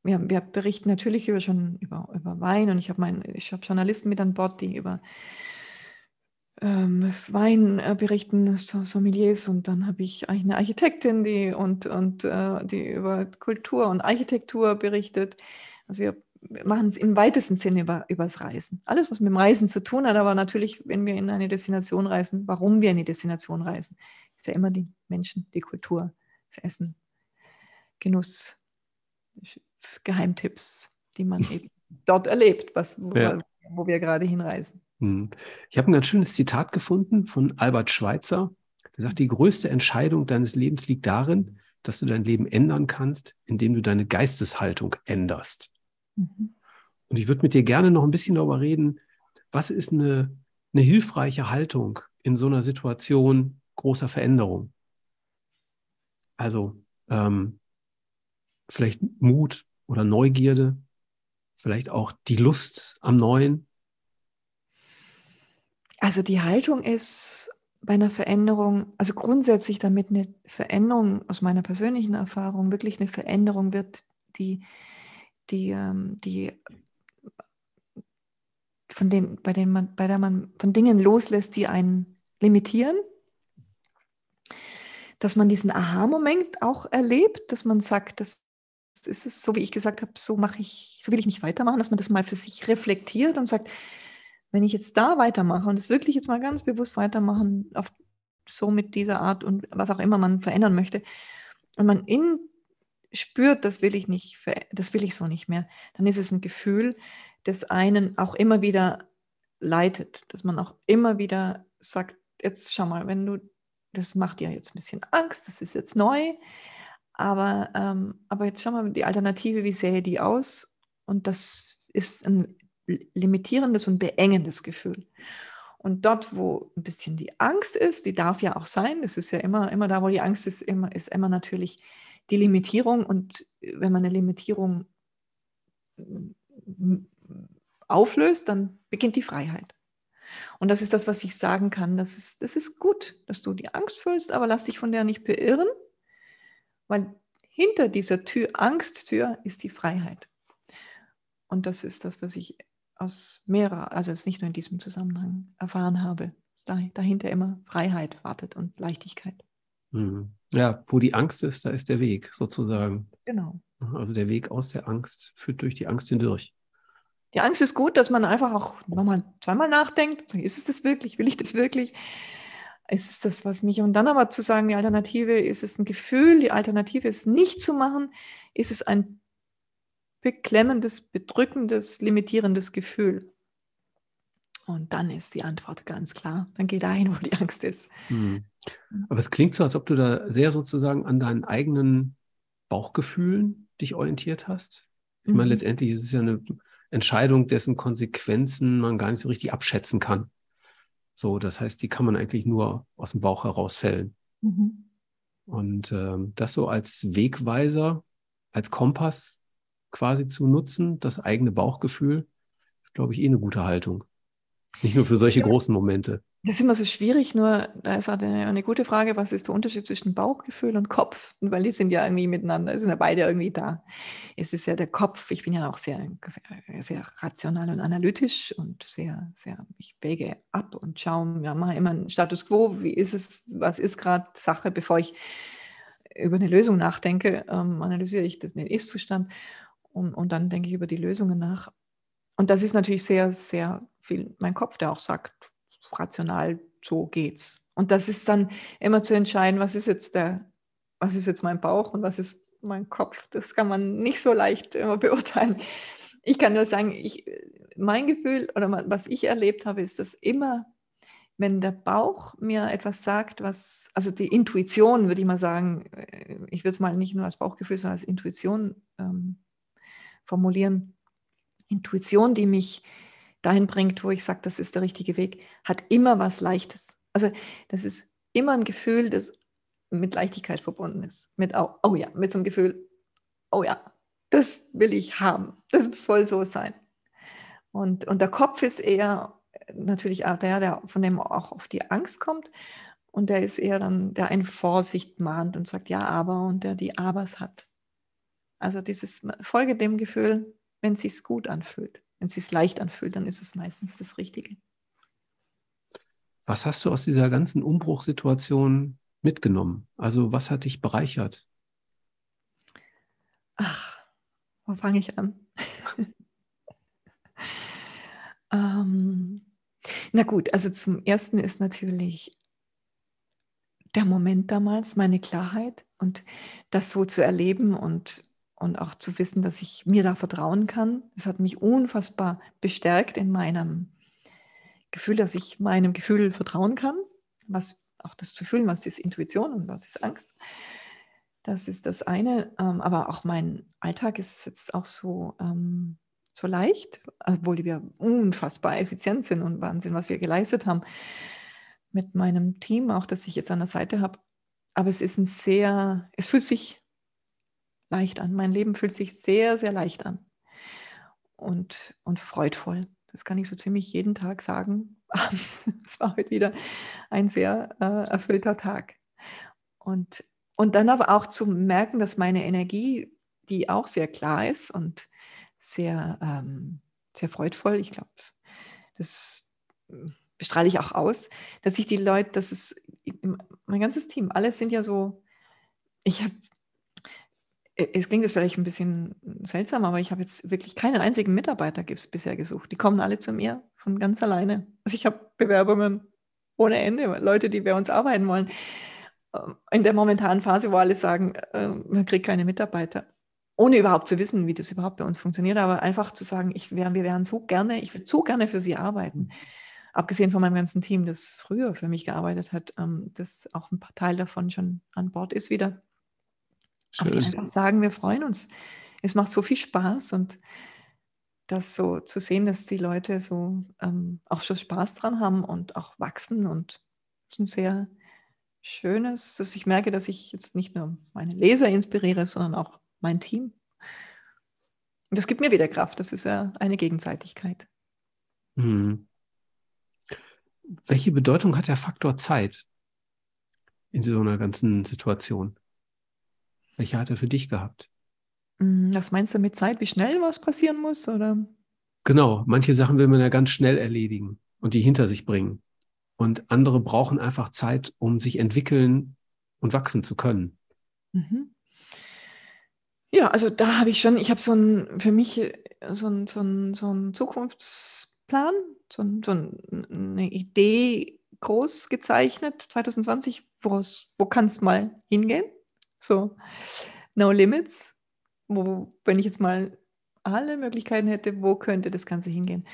[SPEAKER 2] Wir, wir berichten natürlich über schon über, über Wein und ich habe ich habe Journalisten mit an Bord, die über ähm, Wein äh, berichten, Sommeliers und dann habe ich eigentlich eine Architektin, die und, und äh, die über Kultur und Architektur berichtet. Also wir machen es im weitesten Sinne über, übers Reisen. Alles, was mit dem Reisen zu tun hat, aber natürlich, wenn wir in eine Destination reisen, warum wir in die Destination reisen, ist ja immer die Menschen, die Kultur, das Essen, Genuss, Geheimtipps, die man eben dort erlebt, was, wo, ja. wo wir gerade hinreisen.
[SPEAKER 1] Hm. Ich habe ein ganz schönes Zitat gefunden von Albert Schweitzer. Der sagt, die größte Entscheidung deines Lebens liegt darin, dass du dein Leben ändern kannst, indem du deine Geisteshaltung änderst. Mhm. Und ich würde mit dir gerne noch ein bisschen darüber reden, was ist eine, eine hilfreiche Haltung in so einer Situation großer Veränderung? Also ähm, vielleicht Mut oder Neugierde, vielleicht auch die Lust am Neuen,
[SPEAKER 2] also die Haltung ist bei einer Veränderung, also grundsätzlich damit eine Veränderung aus meiner persönlichen Erfahrung wirklich eine Veränderung wird, die, die, ähm, die von dem, bei, denen man, bei der man von Dingen loslässt, die einen limitieren, dass man diesen Aha-Moment auch erlebt, dass man sagt, das ist es, so wie ich gesagt habe, so mache ich, so will ich nicht weitermachen, dass man das mal für sich reflektiert und sagt, wenn ich jetzt da weitermache und es wirklich jetzt mal ganz bewusst weitermachen, auf, so mit dieser Art und was auch immer man verändern möchte, und man in spürt, das will ich nicht, das will ich so nicht mehr, dann ist es ein Gefühl, das einen auch immer wieder leitet, dass man auch immer wieder sagt, jetzt schau mal, wenn du, das macht dir jetzt ein bisschen Angst, das ist jetzt neu, aber, ähm, aber jetzt schau mal die Alternative, wie sähe die aus? Und das ist ein limitierendes und beengendes Gefühl. Und dort, wo ein bisschen die Angst ist, die darf ja auch sein, das ist ja immer, immer da, wo die Angst ist, immer, ist immer natürlich die Limitierung. Und wenn man eine Limitierung auflöst, dann beginnt die Freiheit. Und das ist das, was ich sagen kann. Das ist, das ist gut, dass du die Angst fühlst, aber lass dich von der nicht beirren, weil hinter dieser Tür, Angsttür, ist die Freiheit. Und das ist das, was ich aus mehrerer, also jetzt nicht nur in diesem Zusammenhang erfahren habe, dass dahinter immer Freiheit wartet und Leichtigkeit.
[SPEAKER 1] Mhm. Ja, wo die Angst ist, da ist der Weg sozusagen.
[SPEAKER 2] Genau.
[SPEAKER 1] Also der Weg aus der Angst führt durch die Angst hindurch.
[SPEAKER 2] Die Angst ist gut, dass man einfach auch nochmal zweimal nachdenkt. Ist es das wirklich? Will ich das wirklich? Ist es das, was mich. Und dann aber zu sagen, die Alternative ist es ein Gefühl, die Alternative ist nicht zu machen, ist es ein beklemmendes, bedrückendes, limitierendes Gefühl? Und dann ist die Antwort ganz klar. Dann geh dahin, wo die Angst ist. Hm.
[SPEAKER 1] Aber es klingt so, als ob du da sehr sozusagen an deinen eigenen Bauchgefühlen dich orientiert hast. Ich mhm. meine, letztendlich ist es ja eine Entscheidung, dessen Konsequenzen man gar nicht so richtig abschätzen kann. So, das heißt, die kann man eigentlich nur aus dem Bauch herausfällen. Mhm. Und ähm, das so als Wegweiser, als Kompass quasi zu nutzen, das eigene Bauchgefühl, ist, glaube ich, eh eine gute Haltung. Nicht nur für solche großen Momente.
[SPEAKER 2] Das ist immer so schwierig, nur da ist halt eine, eine gute Frage, was ist der Unterschied zwischen Bauchgefühl und Kopf? Weil die sind ja irgendwie miteinander, sind ja beide irgendwie da. Es ist ja der Kopf, ich bin ja auch sehr, sehr, sehr rational und analytisch und sehr, sehr, ich wäge ab und schaue, ja, mache immer einen Status quo, wie ist es, was ist gerade Sache, bevor ich über eine Lösung nachdenke, ähm, analysiere ich den Ist-Zustand und, und dann denke ich über die Lösungen nach. Und das ist natürlich sehr, sehr viel mein Kopf, der auch sagt, rational, so geht's. Und das ist dann immer zu entscheiden, was ist jetzt der, was ist jetzt mein Bauch und was ist mein Kopf. Das kann man nicht so leicht immer beurteilen. Ich kann nur sagen, ich, mein Gefühl oder was ich erlebt habe, ist, dass immer, wenn der Bauch mir etwas sagt, was, also die Intuition, würde ich mal sagen, äh, ich würde es mal nicht nur als Bauchgefühl, sondern als Intuition ähm, formulieren. Intuition, die mich dahin bringt, wo ich sage, das ist der richtige Weg, hat immer was Leichtes. Also das ist immer ein Gefühl, das mit Leichtigkeit verbunden ist. Mit, oh, oh ja, mit so einem Gefühl, oh ja, das will ich haben. Das soll so sein. Und, und der Kopf ist eher natürlich auch der, der von dem auch auf die Angst kommt. Und der ist eher dann, der eine Vorsicht mahnt und sagt, ja, aber, und der die Abers hat. Also dieses Folge dem Gefühl, wenn es sich gut anfühlt. Wenn es sich leicht anfühlt, dann ist es meistens das Richtige.
[SPEAKER 1] Was hast du aus dieser ganzen Umbruchssituation mitgenommen? Also was hat dich bereichert?
[SPEAKER 2] Ach, wo fange ich an? ähm, na gut, also zum Ersten ist natürlich der Moment damals, meine Klarheit und das so zu erleben und und auch zu wissen, dass ich mir da vertrauen kann. Das hat mich unfassbar bestärkt in meinem Gefühl, dass ich meinem Gefühl vertrauen kann, was auch das zu fühlen, was ist Intuition und was ist Angst. Das ist das eine, ähm, aber auch mein Alltag ist jetzt auch so, ähm, so leicht, obwohl wir unfassbar effizient sind und Wahnsinn, was wir geleistet haben mit meinem Team, auch das ich jetzt an der Seite habe. Aber es ist ein sehr, es fühlt sich leicht an. Mein Leben fühlt sich sehr, sehr leicht an und, und freudvoll. Das kann ich so ziemlich jeden Tag sagen. Es war heute wieder ein sehr äh, erfüllter Tag. Und, und dann aber auch zu merken, dass meine Energie, die auch sehr klar ist und sehr, ähm, sehr freudvoll, ich glaube, das bestrahle ich auch aus, dass sich die Leute, das ist mein ganzes Team, alle sind ja so, ich habe es klingt jetzt vielleicht ein bisschen seltsam, aber ich habe jetzt wirklich keinen einzigen Mitarbeiter bisher gesucht. Die kommen alle zu mir von ganz alleine. Also ich habe Bewerbungen ohne Ende, Leute, die bei uns arbeiten wollen. Ähm, in der momentanen Phase, wo alle sagen, ähm, man kriegt keine Mitarbeiter. Ohne überhaupt zu wissen, wie das überhaupt bei uns funktioniert, aber einfach zu sagen, ich wär, wir wären so gerne, ich würde so gerne für Sie arbeiten. Abgesehen von meinem ganzen Team, das früher für mich gearbeitet hat, ähm, das auch ein paar Teil davon schon an Bord ist wieder Schön. Aber einfach sagen, wir freuen uns. Es macht so viel Spaß und das so zu sehen, dass die Leute so ähm, auch schon Spaß dran haben und auch wachsen und es ist ein sehr schönes, dass ich merke, dass ich jetzt nicht nur meine Leser inspiriere, sondern auch mein Team. Und das gibt mir wieder Kraft. Das ist ja eine Gegenseitigkeit. Hm.
[SPEAKER 1] Welche Bedeutung hat der Faktor Zeit in so einer ganzen Situation? Welche hat er für dich gehabt?
[SPEAKER 2] Mm, was meinst du mit Zeit, wie schnell was passieren muss? Oder?
[SPEAKER 1] Genau, manche Sachen will man ja ganz schnell erledigen und die hinter sich bringen. Und andere brauchen einfach Zeit, um sich entwickeln und wachsen zu können. Mhm.
[SPEAKER 2] Ja, also da habe ich schon, ich habe so ein, für mich so ein, so ein, so ein Zukunftsplan, so, ein, so eine Idee groß gezeichnet, 2020, wo kann es mal hingehen? So, no limits. Wo, wenn ich jetzt mal alle Möglichkeiten hätte, wo könnte das Ganze hingehen?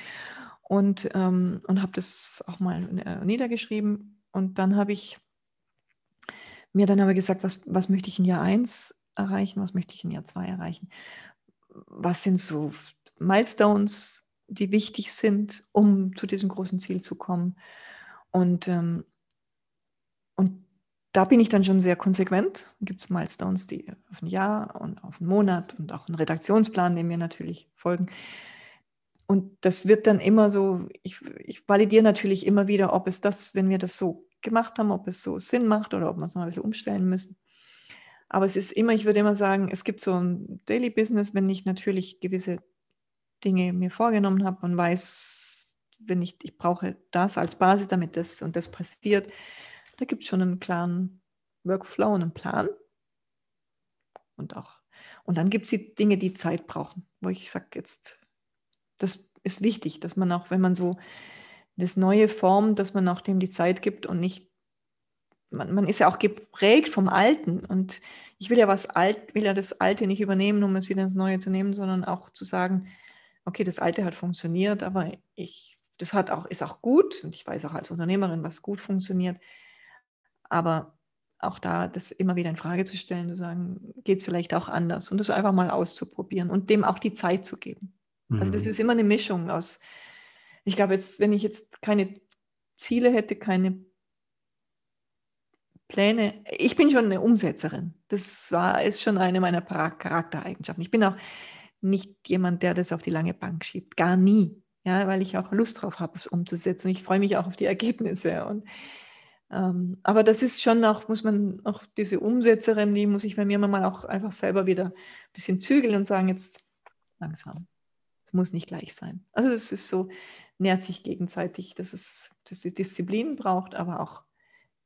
[SPEAKER 2] Und, ähm, und habe das auch mal äh, niedergeschrieben. Und dann habe ich mir dann aber gesagt, was, was möchte ich in Jahr 1 erreichen, was möchte ich in Jahr 2 erreichen? Was sind so Milestones, die wichtig sind, um zu diesem großen Ziel zu kommen? Und, ähm, da bin ich dann schon sehr konsequent. Gibt es Milestones, die auf ein Jahr und auf einen Monat und auch einen Redaktionsplan, dem wir natürlich folgen. und das wird dann immer so, ich, ich validiere natürlich immer wieder, ob es das, wenn wir das so gemacht haben, ob es so Sinn macht oder ob wir es mal ein bisschen umstellen müssen. Aber es ist immer, ich würde immer sagen, es gibt so ein Daily Business, wenn ich natürlich gewisse Dinge mir vorgenommen habe und weiß, wenn ich, ich brauche das als Basis, damit das und das passiert, da gibt es schon einen klaren Workflow und einen Plan. Und auch, und dann gibt es die Dinge, die Zeit brauchen, wo ich sage, jetzt, das ist wichtig, dass man auch, wenn man so das neue formt, dass man auch dem die Zeit gibt und nicht man, man, ist ja auch geprägt vom Alten und ich will ja was alt, will ja das Alte nicht übernehmen, um es wieder ins Neue zu nehmen, sondern auch zu sagen, okay, das Alte hat funktioniert, aber ich, das hat auch, ist auch gut und ich weiß auch als Unternehmerin, was gut funktioniert. Aber auch da das immer wieder in Frage zu stellen, zu sagen, geht es vielleicht auch anders und das einfach mal auszuprobieren und dem auch die Zeit zu geben. Mhm. Also das mhm. ist immer eine Mischung aus, ich glaube jetzt, wenn ich jetzt keine Ziele hätte, keine Pläne. Ich bin schon eine Umsetzerin. Das war, ist schon eine meiner Charaktereigenschaften. Ich bin auch nicht jemand, der das auf die lange Bank schiebt. Gar nie. Ja, weil ich auch Lust drauf habe, es umzusetzen. Ich freue mich auch auf die Ergebnisse. Und, ähm, aber das ist schon auch, muss man auch diese Umsetzerin, die muss ich bei mir mal auch einfach selber wieder ein bisschen zügeln und sagen, jetzt langsam. Es muss nicht gleich sein. Also das ist so, nährt sich gegenseitig, dass es dass die Disziplin braucht, aber auch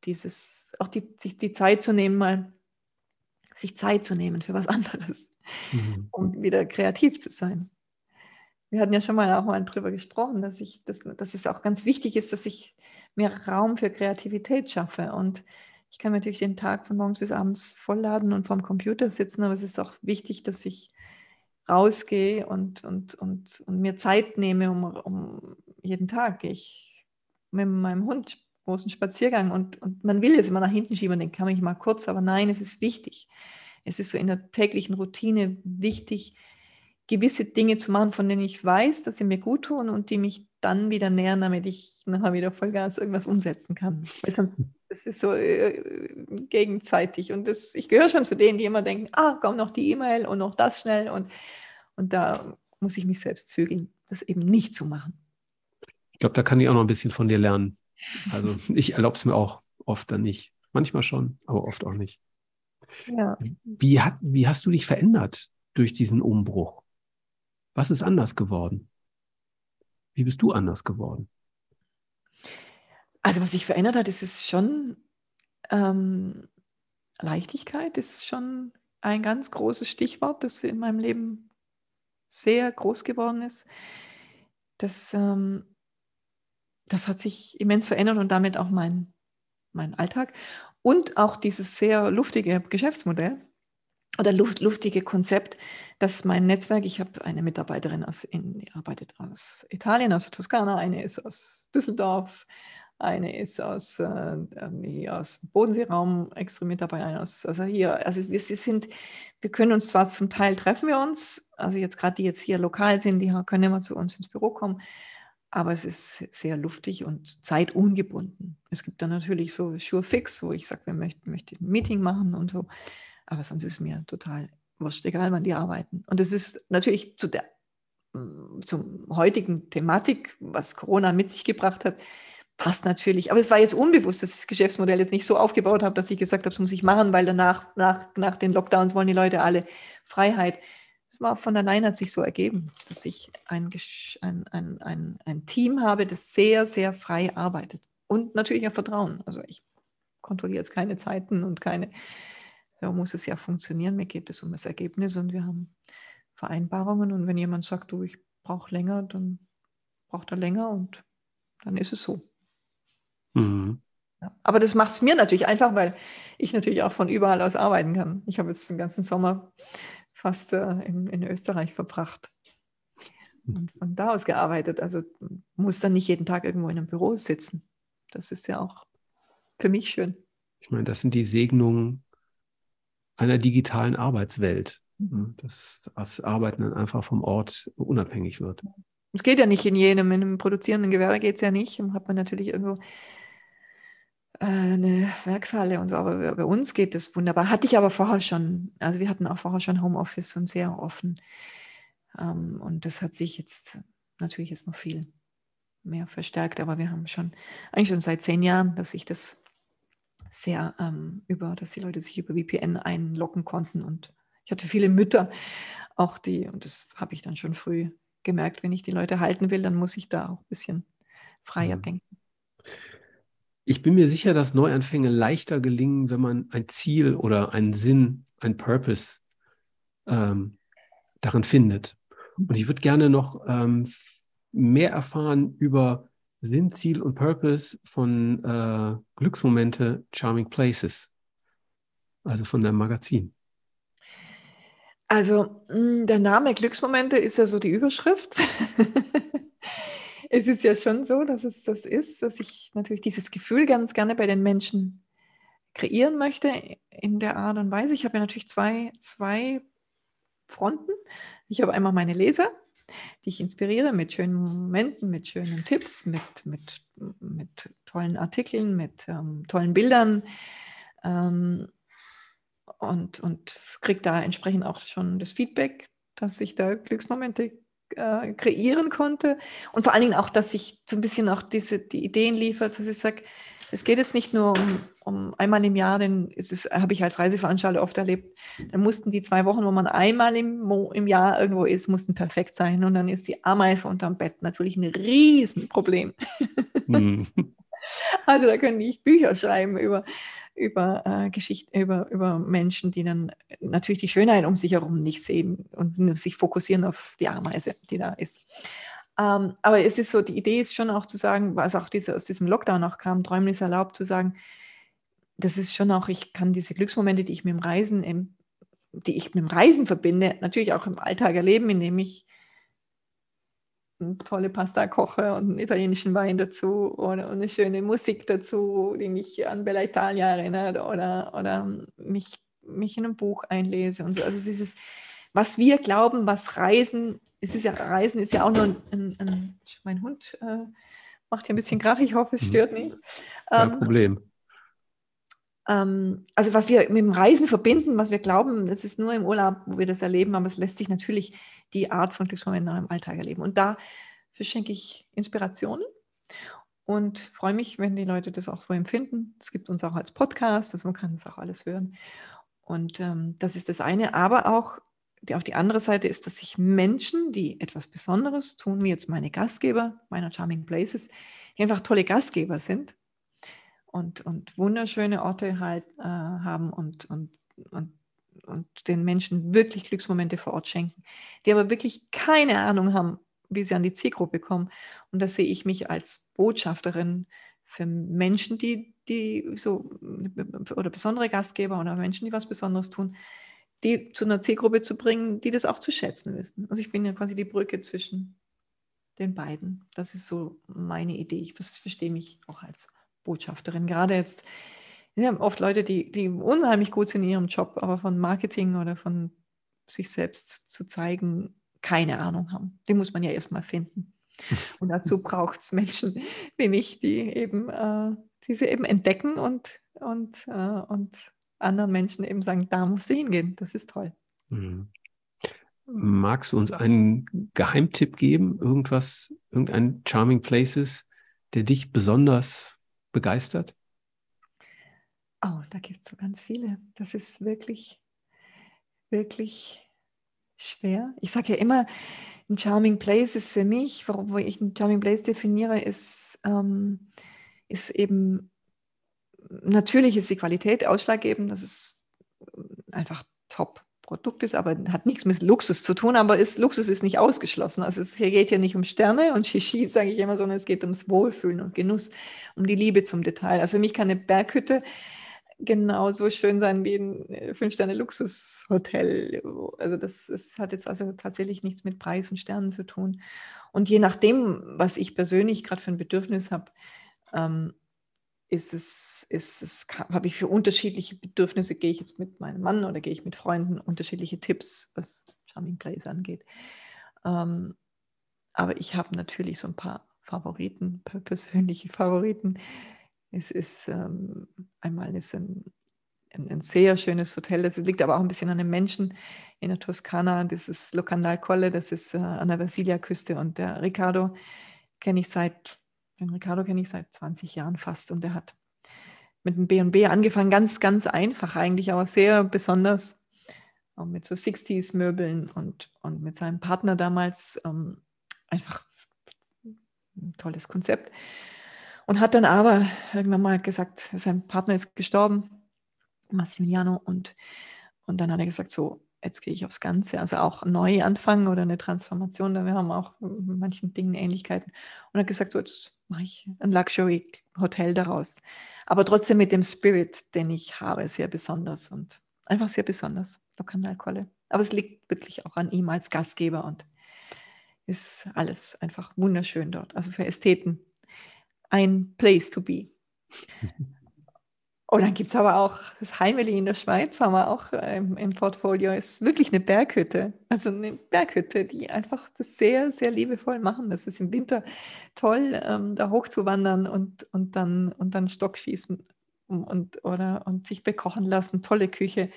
[SPEAKER 2] dieses, auch die, sich die Zeit zu nehmen, mal sich Zeit zu nehmen für was anderes, mhm. um wieder kreativ zu sein. Wir hatten ja schon mal auch mal darüber gesprochen, dass ich, dass, dass es auch ganz wichtig ist, dass ich mehr Raum für Kreativität schaffe. Und ich kann natürlich den Tag von morgens bis abends vollladen und vorm Computer sitzen, aber es ist auch wichtig, dass ich rausgehe und, und, und, und mir Zeit nehme, um, um jeden Tag. Ich mit meinem Hund großen Spaziergang und, und man will es immer nach hinten schieben, den kann ich mal kurz, aber nein, es ist wichtig. Es ist so in der täglichen Routine wichtig, gewisse Dinge zu machen, von denen ich weiß, dass sie mir gut tun und die mich dann wieder nähern, damit ich nachher wieder Vollgas irgendwas umsetzen kann. Weil sonst, das ist so äh, gegenseitig. Und das, ich gehöre schon zu denen, die immer denken, ah, komm noch die E-Mail und noch das schnell. Und, und da muss ich mich selbst zügeln, das eben nicht zu machen.
[SPEAKER 1] Ich glaube, da kann ich auch noch ein bisschen von dir lernen. Also ich erlaube es mir auch oft dann nicht. Manchmal schon, aber oft auch nicht. Ja. Wie, hat, wie hast du dich verändert durch diesen Umbruch? Was ist anders geworden? Wie bist du anders geworden?
[SPEAKER 2] Also was sich verändert hat, ist es schon ähm, Leichtigkeit, ist schon ein ganz großes Stichwort, das in meinem Leben sehr groß geworden ist. Das ähm, das hat sich immens verändert und damit auch mein, mein Alltag. Und auch dieses sehr luftige Geschäftsmodell oder luftige Konzept, dass mein Netzwerk, ich habe eine Mitarbeiterin aus, in, die arbeitet aus Italien, aus Toskana, eine ist aus Düsseldorf, eine ist aus, äh, aus Bodenseeraum, extra Mitarbeiter aus, also hier, also wir sind, wir können uns zwar zum Teil treffen wir uns, also jetzt gerade die jetzt hier lokal sind, die können immer zu uns ins Büro kommen, aber es ist sehr luftig und zeitungebunden. Es gibt dann natürlich so Sure Fix, wo ich sage, wir möchten, möchten ein Meeting machen und so. Aber sonst ist es mir total wurscht, egal wann die arbeiten. Und es ist natürlich zu der mm, zum heutigen Thematik, was Corona mit sich gebracht hat, passt natürlich. Aber es war jetzt unbewusst, dass ich das Geschäftsmodell jetzt nicht so aufgebaut habe, dass ich gesagt habe, das muss ich machen, weil danach, nach, nach den Lockdowns wollen die Leute alle Freiheit war von allein hat sich so ergeben, dass ich ein, ein, ein, ein, ein Team habe, das sehr, sehr frei arbeitet. Und natürlich auch Vertrauen. Also ich kontrolliere jetzt keine Zeiten und keine, da muss es ja funktionieren. Mir geht es um das Ergebnis und wir haben Vereinbarungen. Und wenn jemand sagt, du, ich brauche länger, dann braucht er länger und dann ist es so. Mhm. Ja, aber das macht es mir natürlich einfach, weil ich natürlich auch von überall aus arbeiten kann. Ich habe jetzt den ganzen Sommer fast äh, in, in Österreich verbracht und von da aus gearbeitet. Also muss dann nicht jeden Tag irgendwo in einem Büro sitzen. Das ist ja auch für mich schön.
[SPEAKER 1] Ich meine, das sind die Segnungen einer digitalen Arbeitswelt, ne? dass das Arbeiten dann einfach vom Ort unabhängig wird.
[SPEAKER 2] Es geht ja nicht in jedem, in einem produzierenden Gewerbe geht es ja nicht. Dann hat man natürlich irgendwo äh, eine Werkshalle und so, aber bei uns geht es wunderbar. Hatte ich aber vorher schon, also wir hatten auch vorher schon Homeoffice und sehr offen. Ähm, und das hat sich jetzt natürlich jetzt noch viel mehr verstärkt, aber wir haben schon eigentlich schon seit zehn Jahren, dass ich das sehr ähm, über, dass die Leute sich über VPN einloggen konnten und ich hatte viele Mütter, auch die, und das habe ich dann schon früh gemerkt, wenn ich die Leute halten will, dann muss ich da auch ein bisschen freier mhm. denken.
[SPEAKER 1] Ich bin mir sicher, dass Neuanfänge leichter gelingen, wenn man ein Ziel oder einen Sinn, ein Purpose ähm, darin findet. Und ich würde gerne noch ähm, mehr erfahren über Sinn, Ziel und Purpose von äh, Glücksmomente Charming Places, also von deinem Magazin.
[SPEAKER 2] Also hm, der Name Glücksmomente ist ja so die Überschrift. es ist ja schon so, dass es das ist, dass ich natürlich dieses Gefühl ganz gerne bei den Menschen kreieren möchte in der Art und Weise. Ich habe ja natürlich zwei, zwei Fronten. Ich habe einmal meine Leser, die ich inspiriere mit schönen Momenten, mit schönen Tipps, mit, mit, mit tollen Artikeln, mit ähm, tollen Bildern. Ähm, und, und kriege da entsprechend auch schon das Feedback, dass ich da Glücksmomente äh, kreieren konnte. Und vor allen Dingen auch, dass ich so ein bisschen auch diese, die Ideen liefert, dass ich sage, es geht jetzt nicht nur um, um einmal im Jahr, denn es habe ich als Reiseveranstalter oft erlebt, dann mussten die zwei Wochen, wo man einmal im, im Jahr irgendwo ist, mussten perfekt sein. Und dann ist die Ameise unterm Bett natürlich ein Riesenproblem. Mhm. Also da können ich Bücher schreiben über über äh, Geschichten, über, über Menschen, die dann natürlich die Schönheit um sich herum nicht sehen und sich fokussieren auf die Ameise, die da ist. Ähm, aber es ist so, die Idee ist schon auch zu sagen, was auch diese, aus diesem Lockdown auch kam, Träumen ist erlaubt, zu sagen, das ist schon auch, ich kann diese Glücksmomente, die ich mit dem Reisen, die ich mit dem Reisen verbinde, natürlich auch im Alltag erleben, indem ich eine tolle Pasta koche und einen italienischen Wein dazu oder eine schöne Musik dazu, die mich an Bella Italia erinnert oder, oder mich, mich in ein Buch einlese und so. Also dieses, was wir glauben, was Reisen, es ist ja, Reisen ist ja auch nur ein, ein, ein mein Hund äh, macht hier ein bisschen Krach, ich hoffe, es mhm. stört nicht.
[SPEAKER 1] Kein ähm, Problem.
[SPEAKER 2] Ähm, also was wir mit dem Reisen verbinden, was wir glauben, das ist nur im Urlaub, wo wir das erleben, aber es lässt sich natürlich die Art von Glücksmomenten im Alltag erleben. Und da verschenke ich Inspirationen und freue mich, wenn die Leute das auch so empfinden. Es gibt uns auch als Podcast, also man kann das auch alles hören. Und ähm, das ist das eine, aber auch die, auf die andere Seite ist, dass sich Menschen, die etwas Besonderes tun, wie jetzt meine Gastgeber meiner Charming Places, die einfach tolle Gastgeber sind und, und wunderschöne Orte halt äh, haben und, und, und und den Menschen wirklich Glücksmomente vor Ort schenken, die aber wirklich keine Ahnung haben, wie sie an die Zielgruppe kommen. Und da sehe ich mich als Botschafterin für Menschen, die, die so, oder besondere Gastgeber oder Menschen, die was Besonderes tun, die zu einer Zielgruppe zu bringen, die das auch zu schätzen wissen. Also ich bin ja quasi die Brücke zwischen den beiden. Das ist so meine Idee. Ich verstehe mich auch als Botschafterin. Gerade jetzt wir haben oft Leute, die, die unheimlich gut sind in ihrem Job, aber von Marketing oder von sich selbst zu zeigen, keine Ahnung haben. Die muss man ja erstmal finden. Und dazu braucht es Menschen wie mich, die eben äh, diese eben entdecken und, und, äh, und anderen Menschen eben sagen, da muss sie hingehen. Das ist toll. Mhm.
[SPEAKER 1] Magst du uns einen Geheimtipp geben? Irgendwas, irgendein Charming Places, der dich besonders begeistert?
[SPEAKER 2] Oh, da gibt es so ganz viele. Das ist wirklich, wirklich schwer. Ich sage ja immer, ein Charming Place ist für mich, warum ich ein Charming Place definiere, ist, ähm, ist eben, natürlich ist die Qualität ausschlaggebend, dass es einfach top Produkt ist, aber hat nichts mit Luxus zu tun, aber ist, Luxus ist nicht ausgeschlossen. Also es hier geht ja nicht um Sterne und Shishi, sage ich immer, sondern es geht ums Wohlfühlen und Genuss, um die Liebe zum Detail. Also für mich kann eine Berghütte genauso schön sein wie ein äh, Fünf-Sterne-Luxushotel. Also das, das hat jetzt also tatsächlich nichts mit Preis und Sternen zu tun. Und je nachdem, was ich persönlich gerade für ein Bedürfnis habe, ähm, ist es, ist es, habe ich für unterschiedliche Bedürfnisse, gehe ich jetzt mit meinem Mann oder gehe ich mit Freunden, unterschiedliche Tipps, was Charming Place angeht. Ähm, aber ich habe natürlich so ein paar Favoriten, persönliche Favoriten, es ist ähm, einmal ist ein ein, ein, sehr schönes Hotel. Das liegt aber auch ein bisschen an den Menschen in der Toskana. Das ist Locandal Colle, das ist äh, an der Versilia-Küste. Und der Ricardo kenne ich seit, den Ricardo kenne ich seit 20 Jahren fast. Und der hat mit dem B&B angefangen, ganz, ganz einfach eigentlich, aber sehr besonders. Auch mit so 60s-Möbeln und, und mit seinem Partner damals ähm, einfach ein tolles Konzept. Und hat dann aber irgendwann mal gesagt, sein Partner ist gestorben, Massimiliano, und, und dann hat er gesagt, so, jetzt gehe ich aufs Ganze, also auch neu anfangen oder eine Transformation, da wir haben auch in manchen Dingen Ähnlichkeiten. Und hat gesagt, so, jetzt mache ich ein Luxury-Hotel daraus. Aber trotzdem mit dem Spirit, den ich habe, sehr besonders und einfach sehr besonders, Lokalkolle. Aber es liegt wirklich auch an ihm als Gastgeber und ist alles einfach wunderschön dort. Also für Ästheten ein Place to be. Und dann gibt es aber auch das Heimeli in der Schweiz, haben wir auch ähm, im Portfolio, ist wirklich eine Berghütte. Also eine Berghütte, die einfach das sehr, sehr liebevoll machen. Das ist im Winter toll, ähm, da hochzuwandern und, und, dann, und dann Stockschießen und, oder, und sich bekochen lassen. Tolle Küche.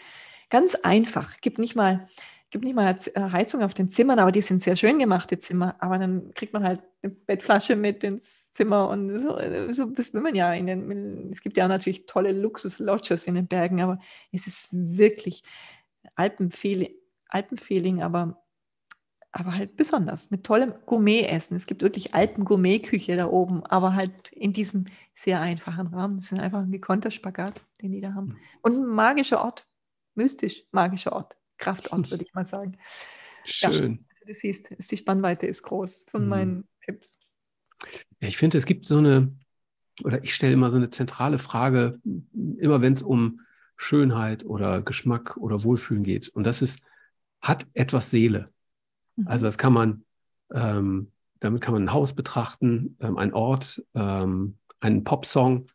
[SPEAKER 2] Ganz einfach. Gibt nicht mal gibt nicht mal äh, Heizung auf den Zimmern, aber die sind sehr schön gemacht, die Zimmer. Aber dann kriegt man halt eine Bettflasche mit ins Zimmer und so, äh, so das will man ja. In den, es gibt ja natürlich tolle Luxus-Lodges in den Bergen, aber es ist wirklich Alpenfeeling, Alpenfeeling aber, aber halt besonders mit tollem Gourmet-Essen. Es gibt wirklich Alpen-Gourmet-Küche da oben, aber halt in diesem sehr einfachen Rahmen. Es ist einfach ein gekonnter Spagat, den die da haben. Hm. Und ein magischer Ort, mystisch magischer Ort. Kraftort, würde ich mal sagen.
[SPEAKER 1] Schön. Ja,
[SPEAKER 2] also du siehst, die Spannweite ist groß von mhm. meinen Tipps.
[SPEAKER 1] Ich finde, es gibt so eine, oder ich stelle immer so eine zentrale Frage, immer wenn es um Schönheit oder Geschmack oder Wohlfühlen geht. Und das ist, hat etwas Seele? Mhm. Also das kann man, ähm, damit kann man ein Haus betrachten, ähm, ein Ort, ähm, einen Popsong,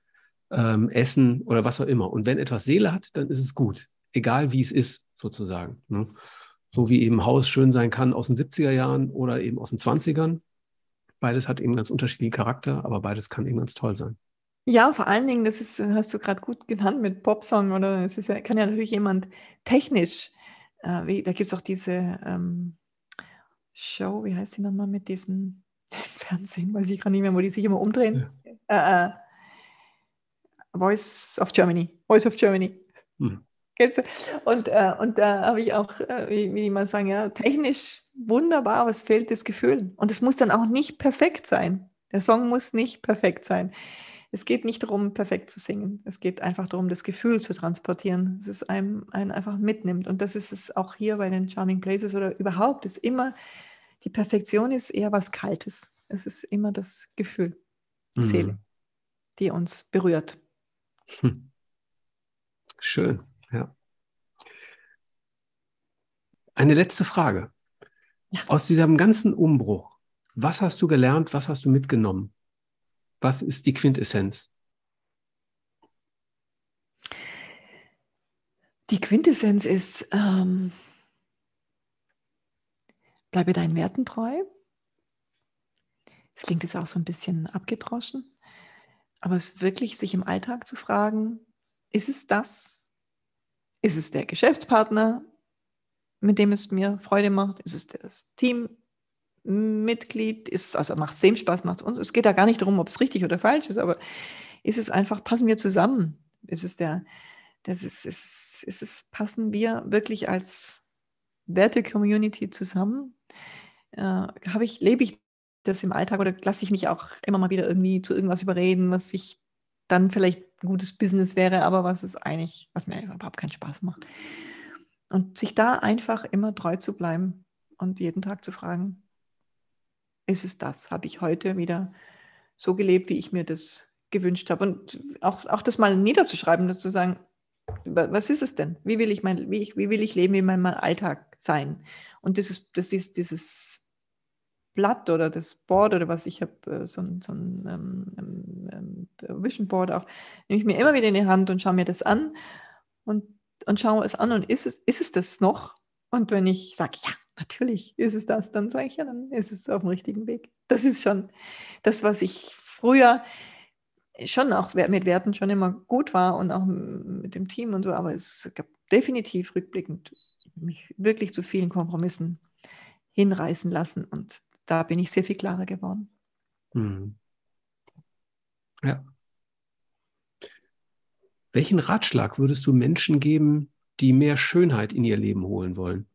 [SPEAKER 1] ähm, Essen oder was auch immer. Und wenn etwas Seele hat, dann ist es gut, egal wie es ist sozusagen. Ne? So wie eben Haus schön sein kann aus den 70er Jahren oder eben aus den 20ern. Beides hat eben ganz unterschiedlichen Charakter, aber beides kann eben ganz toll sein.
[SPEAKER 2] Ja, vor allen Dingen, das ist, hast du gerade gut genannt mit Popsong oder es ist ja, kann ja natürlich jemand technisch, äh, wie, da gibt es auch diese ähm, Show, wie heißt die nochmal mit diesen Fernsehen, weiß ich gerade nicht mehr, wo die sich immer umdrehen. Ja. Äh, äh, Voice of Germany. Voice of Germany. Hm. Und, äh, und da habe ich auch, äh, wie, wie man sagen, ja, technisch wunderbar, aber es fehlt das Gefühl. Und es muss dann auch nicht perfekt sein. Der Song muss nicht perfekt sein. Es geht nicht darum, perfekt zu singen. Es geht einfach darum, das Gefühl zu transportieren, dass es einem, einen einfach mitnimmt. Und das ist es auch hier bei den Charming Places oder überhaupt, ist immer, die Perfektion ist eher was Kaltes. Es ist immer das Gefühl, die mhm. Seele, die uns berührt. Hm.
[SPEAKER 1] Schön. Ja. Eine letzte Frage. Ja. Aus diesem ganzen Umbruch, was hast du gelernt, was hast du mitgenommen? Was ist die Quintessenz?
[SPEAKER 2] Die Quintessenz ist, ähm, bleibe deinen Werten treu. Es klingt jetzt auch so ein bisschen abgedroschen, aber es ist wirklich, sich im Alltag zu fragen, ist es das, ist es der Geschäftspartner, mit dem es mir Freude macht? Ist es das Teammitglied? Ist, also macht es dem Spaß, macht es uns? Es geht da gar nicht darum, ob es richtig oder falsch ist, aber ist es einfach, passen wir zusammen? Ist es der, das ist, ist, ist es, passen wir wirklich als Werte-Community zusammen? Äh, habe ich, lebe ich das im Alltag oder lasse ich mich auch immer mal wieder irgendwie zu irgendwas überreden, was ich dann vielleicht ein gutes Business wäre, aber was ist eigentlich, was mir überhaupt keinen Spaß macht. Und sich da einfach immer treu zu bleiben und jeden Tag zu fragen, ist es das? Habe ich heute wieder so gelebt, wie ich mir das gewünscht habe? Und auch, auch das mal niederzuschreiben, das zu sagen, was ist es denn? Wie will ich, mein, wie, wie will ich leben, wie mein Alltag sein? Und das ist, das ist dieses Blatt oder das Board oder was ich habe, äh, so, so ein ähm, ähm, ähm, Vision Board auch, nehme ich mir immer wieder in die Hand und schaue mir das an und, und schaue es an und ist es, ist es das noch? Und wenn ich sage, ja, natürlich ist es das, dann sage ich, ja, dann ist es auf dem richtigen Weg. Das ist schon das, was ich früher schon auch mit Werten schon immer gut war und auch mit dem Team und so, aber es gab definitiv rückblickend mich wirklich zu vielen Kompromissen hinreißen lassen und da bin ich sehr viel klarer geworden. Mhm.
[SPEAKER 1] Ja. Welchen Ratschlag würdest du Menschen geben, die mehr Schönheit in ihr Leben holen wollen?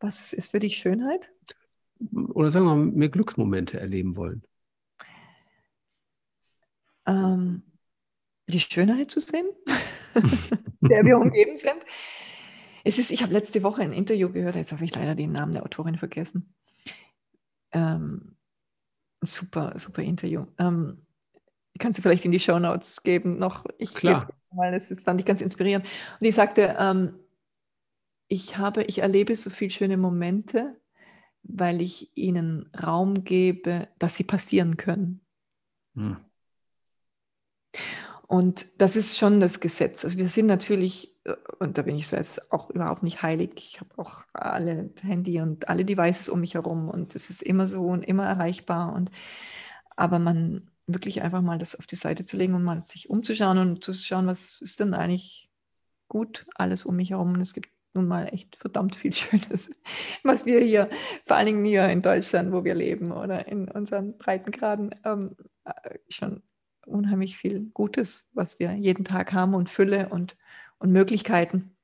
[SPEAKER 2] Was ist für dich Schönheit?
[SPEAKER 1] Oder sagen wir mal, mehr Glücksmomente erleben wollen.
[SPEAKER 2] Ähm, die Schönheit zu sehen, der wir umgeben sind. Es ist, ich habe letzte Woche ein Interview gehört, jetzt habe ich leider den Namen der Autorin vergessen. Ähm, super, super Interview. Ähm, kannst du vielleicht in die Show Notes geben noch?
[SPEAKER 1] Ich Klar.
[SPEAKER 2] Weil das fand ich ganz inspirierend. Und die sagte, ähm, ich habe, ich erlebe so viele schöne Momente, weil ich ihnen Raum gebe, dass sie passieren können. Hm. Und das ist schon das Gesetz. Also wir sind natürlich, äh, und da bin ich selbst auch überhaupt nicht heilig. Ich habe auch alle Handy und alle Devices um mich herum und es ist immer so und immer erreichbar. Und aber man wirklich einfach mal das auf die Seite zu legen und mal sich umzuschauen und zu schauen, was ist denn eigentlich gut alles um mich herum. Und es gibt nun mal echt verdammt viel Schönes, was wir hier, vor allen Dingen hier in Deutschland, wo wir leben oder in unseren Breitengraden, ähm, äh, schon unheimlich viel Gutes, was wir jeden Tag haben und Fülle und, und Möglichkeiten.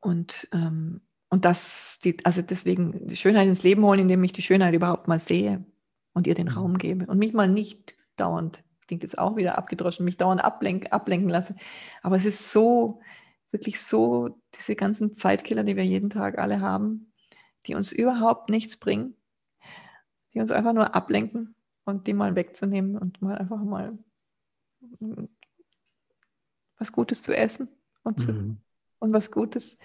[SPEAKER 2] Und, ähm, und das, die, also deswegen die Schönheit ins Leben holen, indem ich die Schönheit überhaupt mal sehe und ihr den mhm. Raum gebe und mich mal nicht dauernd, klingt jetzt auch wieder abgedroschen, mich dauernd ablenk, ablenken lasse. Aber es ist so, wirklich so, diese ganzen Zeitkiller, die wir jeden Tag alle haben, die uns überhaupt nichts bringen, die uns einfach nur ablenken und die mal wegzunehmen und mal einfach mal was Gutes zu essen und, zu, mhm. und was Gutes,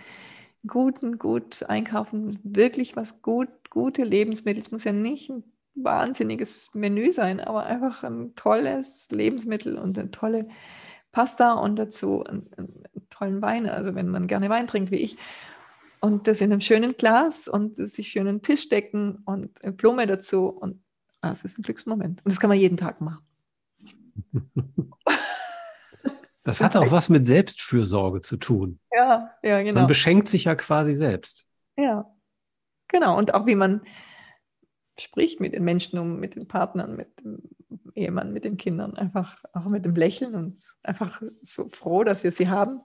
[SPEAKER 2] guten, gut einkaufen, wirklich was gut, gute Lebensmittel. Es muss ja nicht ein wahnsinniges Menü sein, aber einfach ein tolles Lebensmittel und eine tolle Pasta und dazu einen, einen tollen Wein. Also wenn man gerne Wein trinkt wie ich. Und das in einem schönen Glas und sich schönen Tisch decken und Blume dazu. Und ah, es ist ein Glücksmoment. Und das kann man jeden Tag machen.
[SPEAKER 1] Das hat auch was mit Selbstfürsorge zu tun.
[SPEAKER 2] Ja, ja, genau.
[SPEAKER 1] Man beschenkt sich ja quasi selbst.
[SPEAKER 2] Ja, genau. Und auch wie man spricht mit den Menschen um, mit den Partnern, mit dem Ehemann, mit den Kindern, einfach auch mit dem Lächeln und einfach so froh, dass wir sie haben.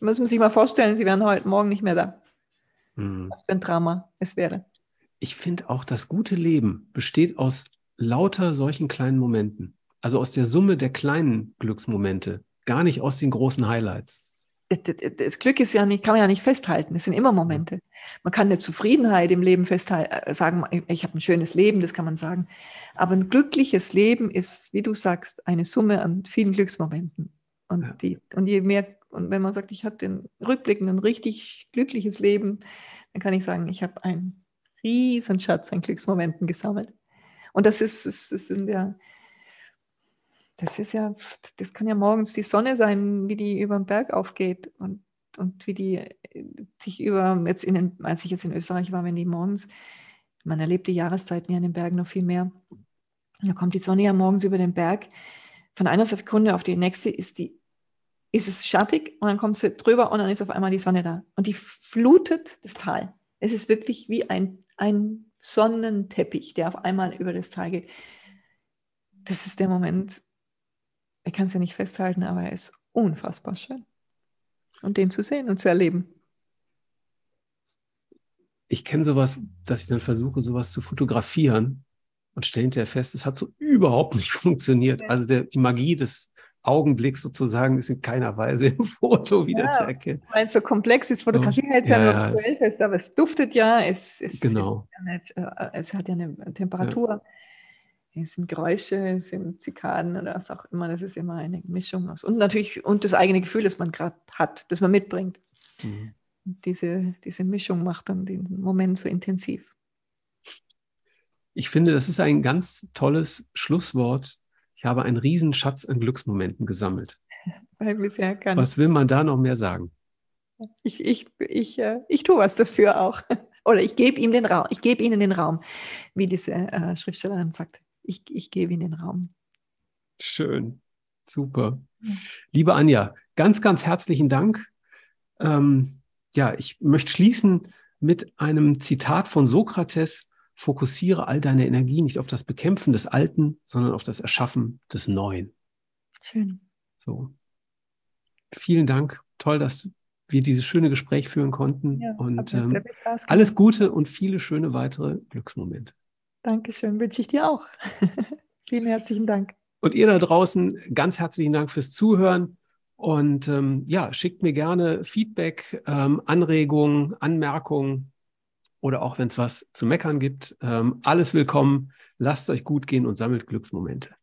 [SPEAKER 2] Muss man sich mal vorstellen, sie wären heute Morgen nicht mehr da. Hm. Was für ein Drama es wäre.
[SPEAKER 1] Ich finde auch, das gute Leben besteht aus lauter solchen kleinen Momenten. Also aus der Summe der kleinen Glücksmomente, gar nicht aus den großen Highlights
[SPEAKER 2] das Glück ist ja nicht, kann man ja nicht festhalten. Es sind immer Momente. Man kann eine Zufriedenheit im Leben festhalten, äh, sagen, ich habe ein schönes Leben, das kann man sagen. Aber ein glückliches Leben ist, wie du sagst, eine Summe an vielen Glücksmomenten. Und, ja. die, und je mehr, und wenn man sagt, ich hatte den Rückblick ein richtig glückliches Leben, dann kann ich sagen, ich habe einen riesen Schatz an Glücksmomenten gesammelt. Und das ist, ist, ist in der, das ist ja, das kann ja morgens die Sonne sein, wie die über den Berg aufgeht und, und wie die sich über, jetzt in den, als ich jetzt in Österreich war, wenn die morgens, man erlebt die Jahreszeiten ja in den Bergen noch viel mehr, da kommt die Sonne ja morgens über den Berg, von einer Sekunde auf die nächste ist die, ist es schattig und dann kommt sie drüber und dann ist auf einmal die Sonne da und die flutet das Tal. Es ist wirklich wie ein, ein Sonnenteppich, der auf einmal über das Tal geht. Das ist der Moment, ich kann es ja nicht festhalten, aber er ist unfassbar schön. Und den zu sehen und zu erleben.
[SPEAKER 1] Ich kenne sowas, dass ich dann versuche, sowas zu fotografieren und stelle hinterher fest, es hat so überhaupt nicht funktioniert. Also der, die Magie des Augenblicks sozusagen ist in keiner Weise im Foto wieder ja, zu erkennen.
[SPEAKER 2] Weil es so komplex ist, Fotografie es ja, ja nur fest, aber es duftet ja, es, es,
[SPEAKER 1] genau.
[SPEAKER 2] es, nicht, äh, es hat ja eine Temperatur es sind Geräusche, es sind Zikaden oder was auch immer. Das ist immer eine Mischung aus. Und natürlich, und das eigene Gefühl, das man gerade hat, das man mitbringt. Mhm. Diese, diese Mischung macht dann den Moment so intensiv.
[SPEAKER 1] Ich finde, das ist ein ganz tolles Schlusswort. Ich habe einen Riesenschatz an Glücksmomenten gesammelt. Was will man da noch mehr sagen?
[SPEAKER 2] Ich, ich, ich, äh, ich tue was dafür auch. Oder ich gebe ihm den Raum, ich gebe ihnen den Raum, wie diese äh, Schriftstellerin sagt ich, ich gebe ihnen den Raum.
[SPEAKER 1] Schön, super. Liebe Anja, ganz, ganz herzlichen Dank. Ähm, ja, ich möchte schließen mit einem Zitat von Sokrates. Fokussiere all deine Energie nicht auf das Bekämpfen des Alten, sondern auf das Erschaffen des Neuen.
[SPEAKER 2] Schön.
[SPEAKER 1] So. Vielen Dank. Toll, dass wir dieses schöne Gespräch führen konnten. Ja, und ähm, alles Gute und viele schöne weitere Glücksmomente.
[SPEAKER 2] Dankeschön, wünsche ich dir auch. Vielen herzlichen Dank.
[SPEAKER 1] Und ihr da draußen, ganz herzlichen Dank fürs Zuhören. Und ähm, ja, schickt mir gerne Feedback, ähm, Anregungen, Anmerkungen oder auch wenn es was zu meckern gibt. Ähm, alles willkommen. Lasst euch gut gehen und sammelt Glücksmomente.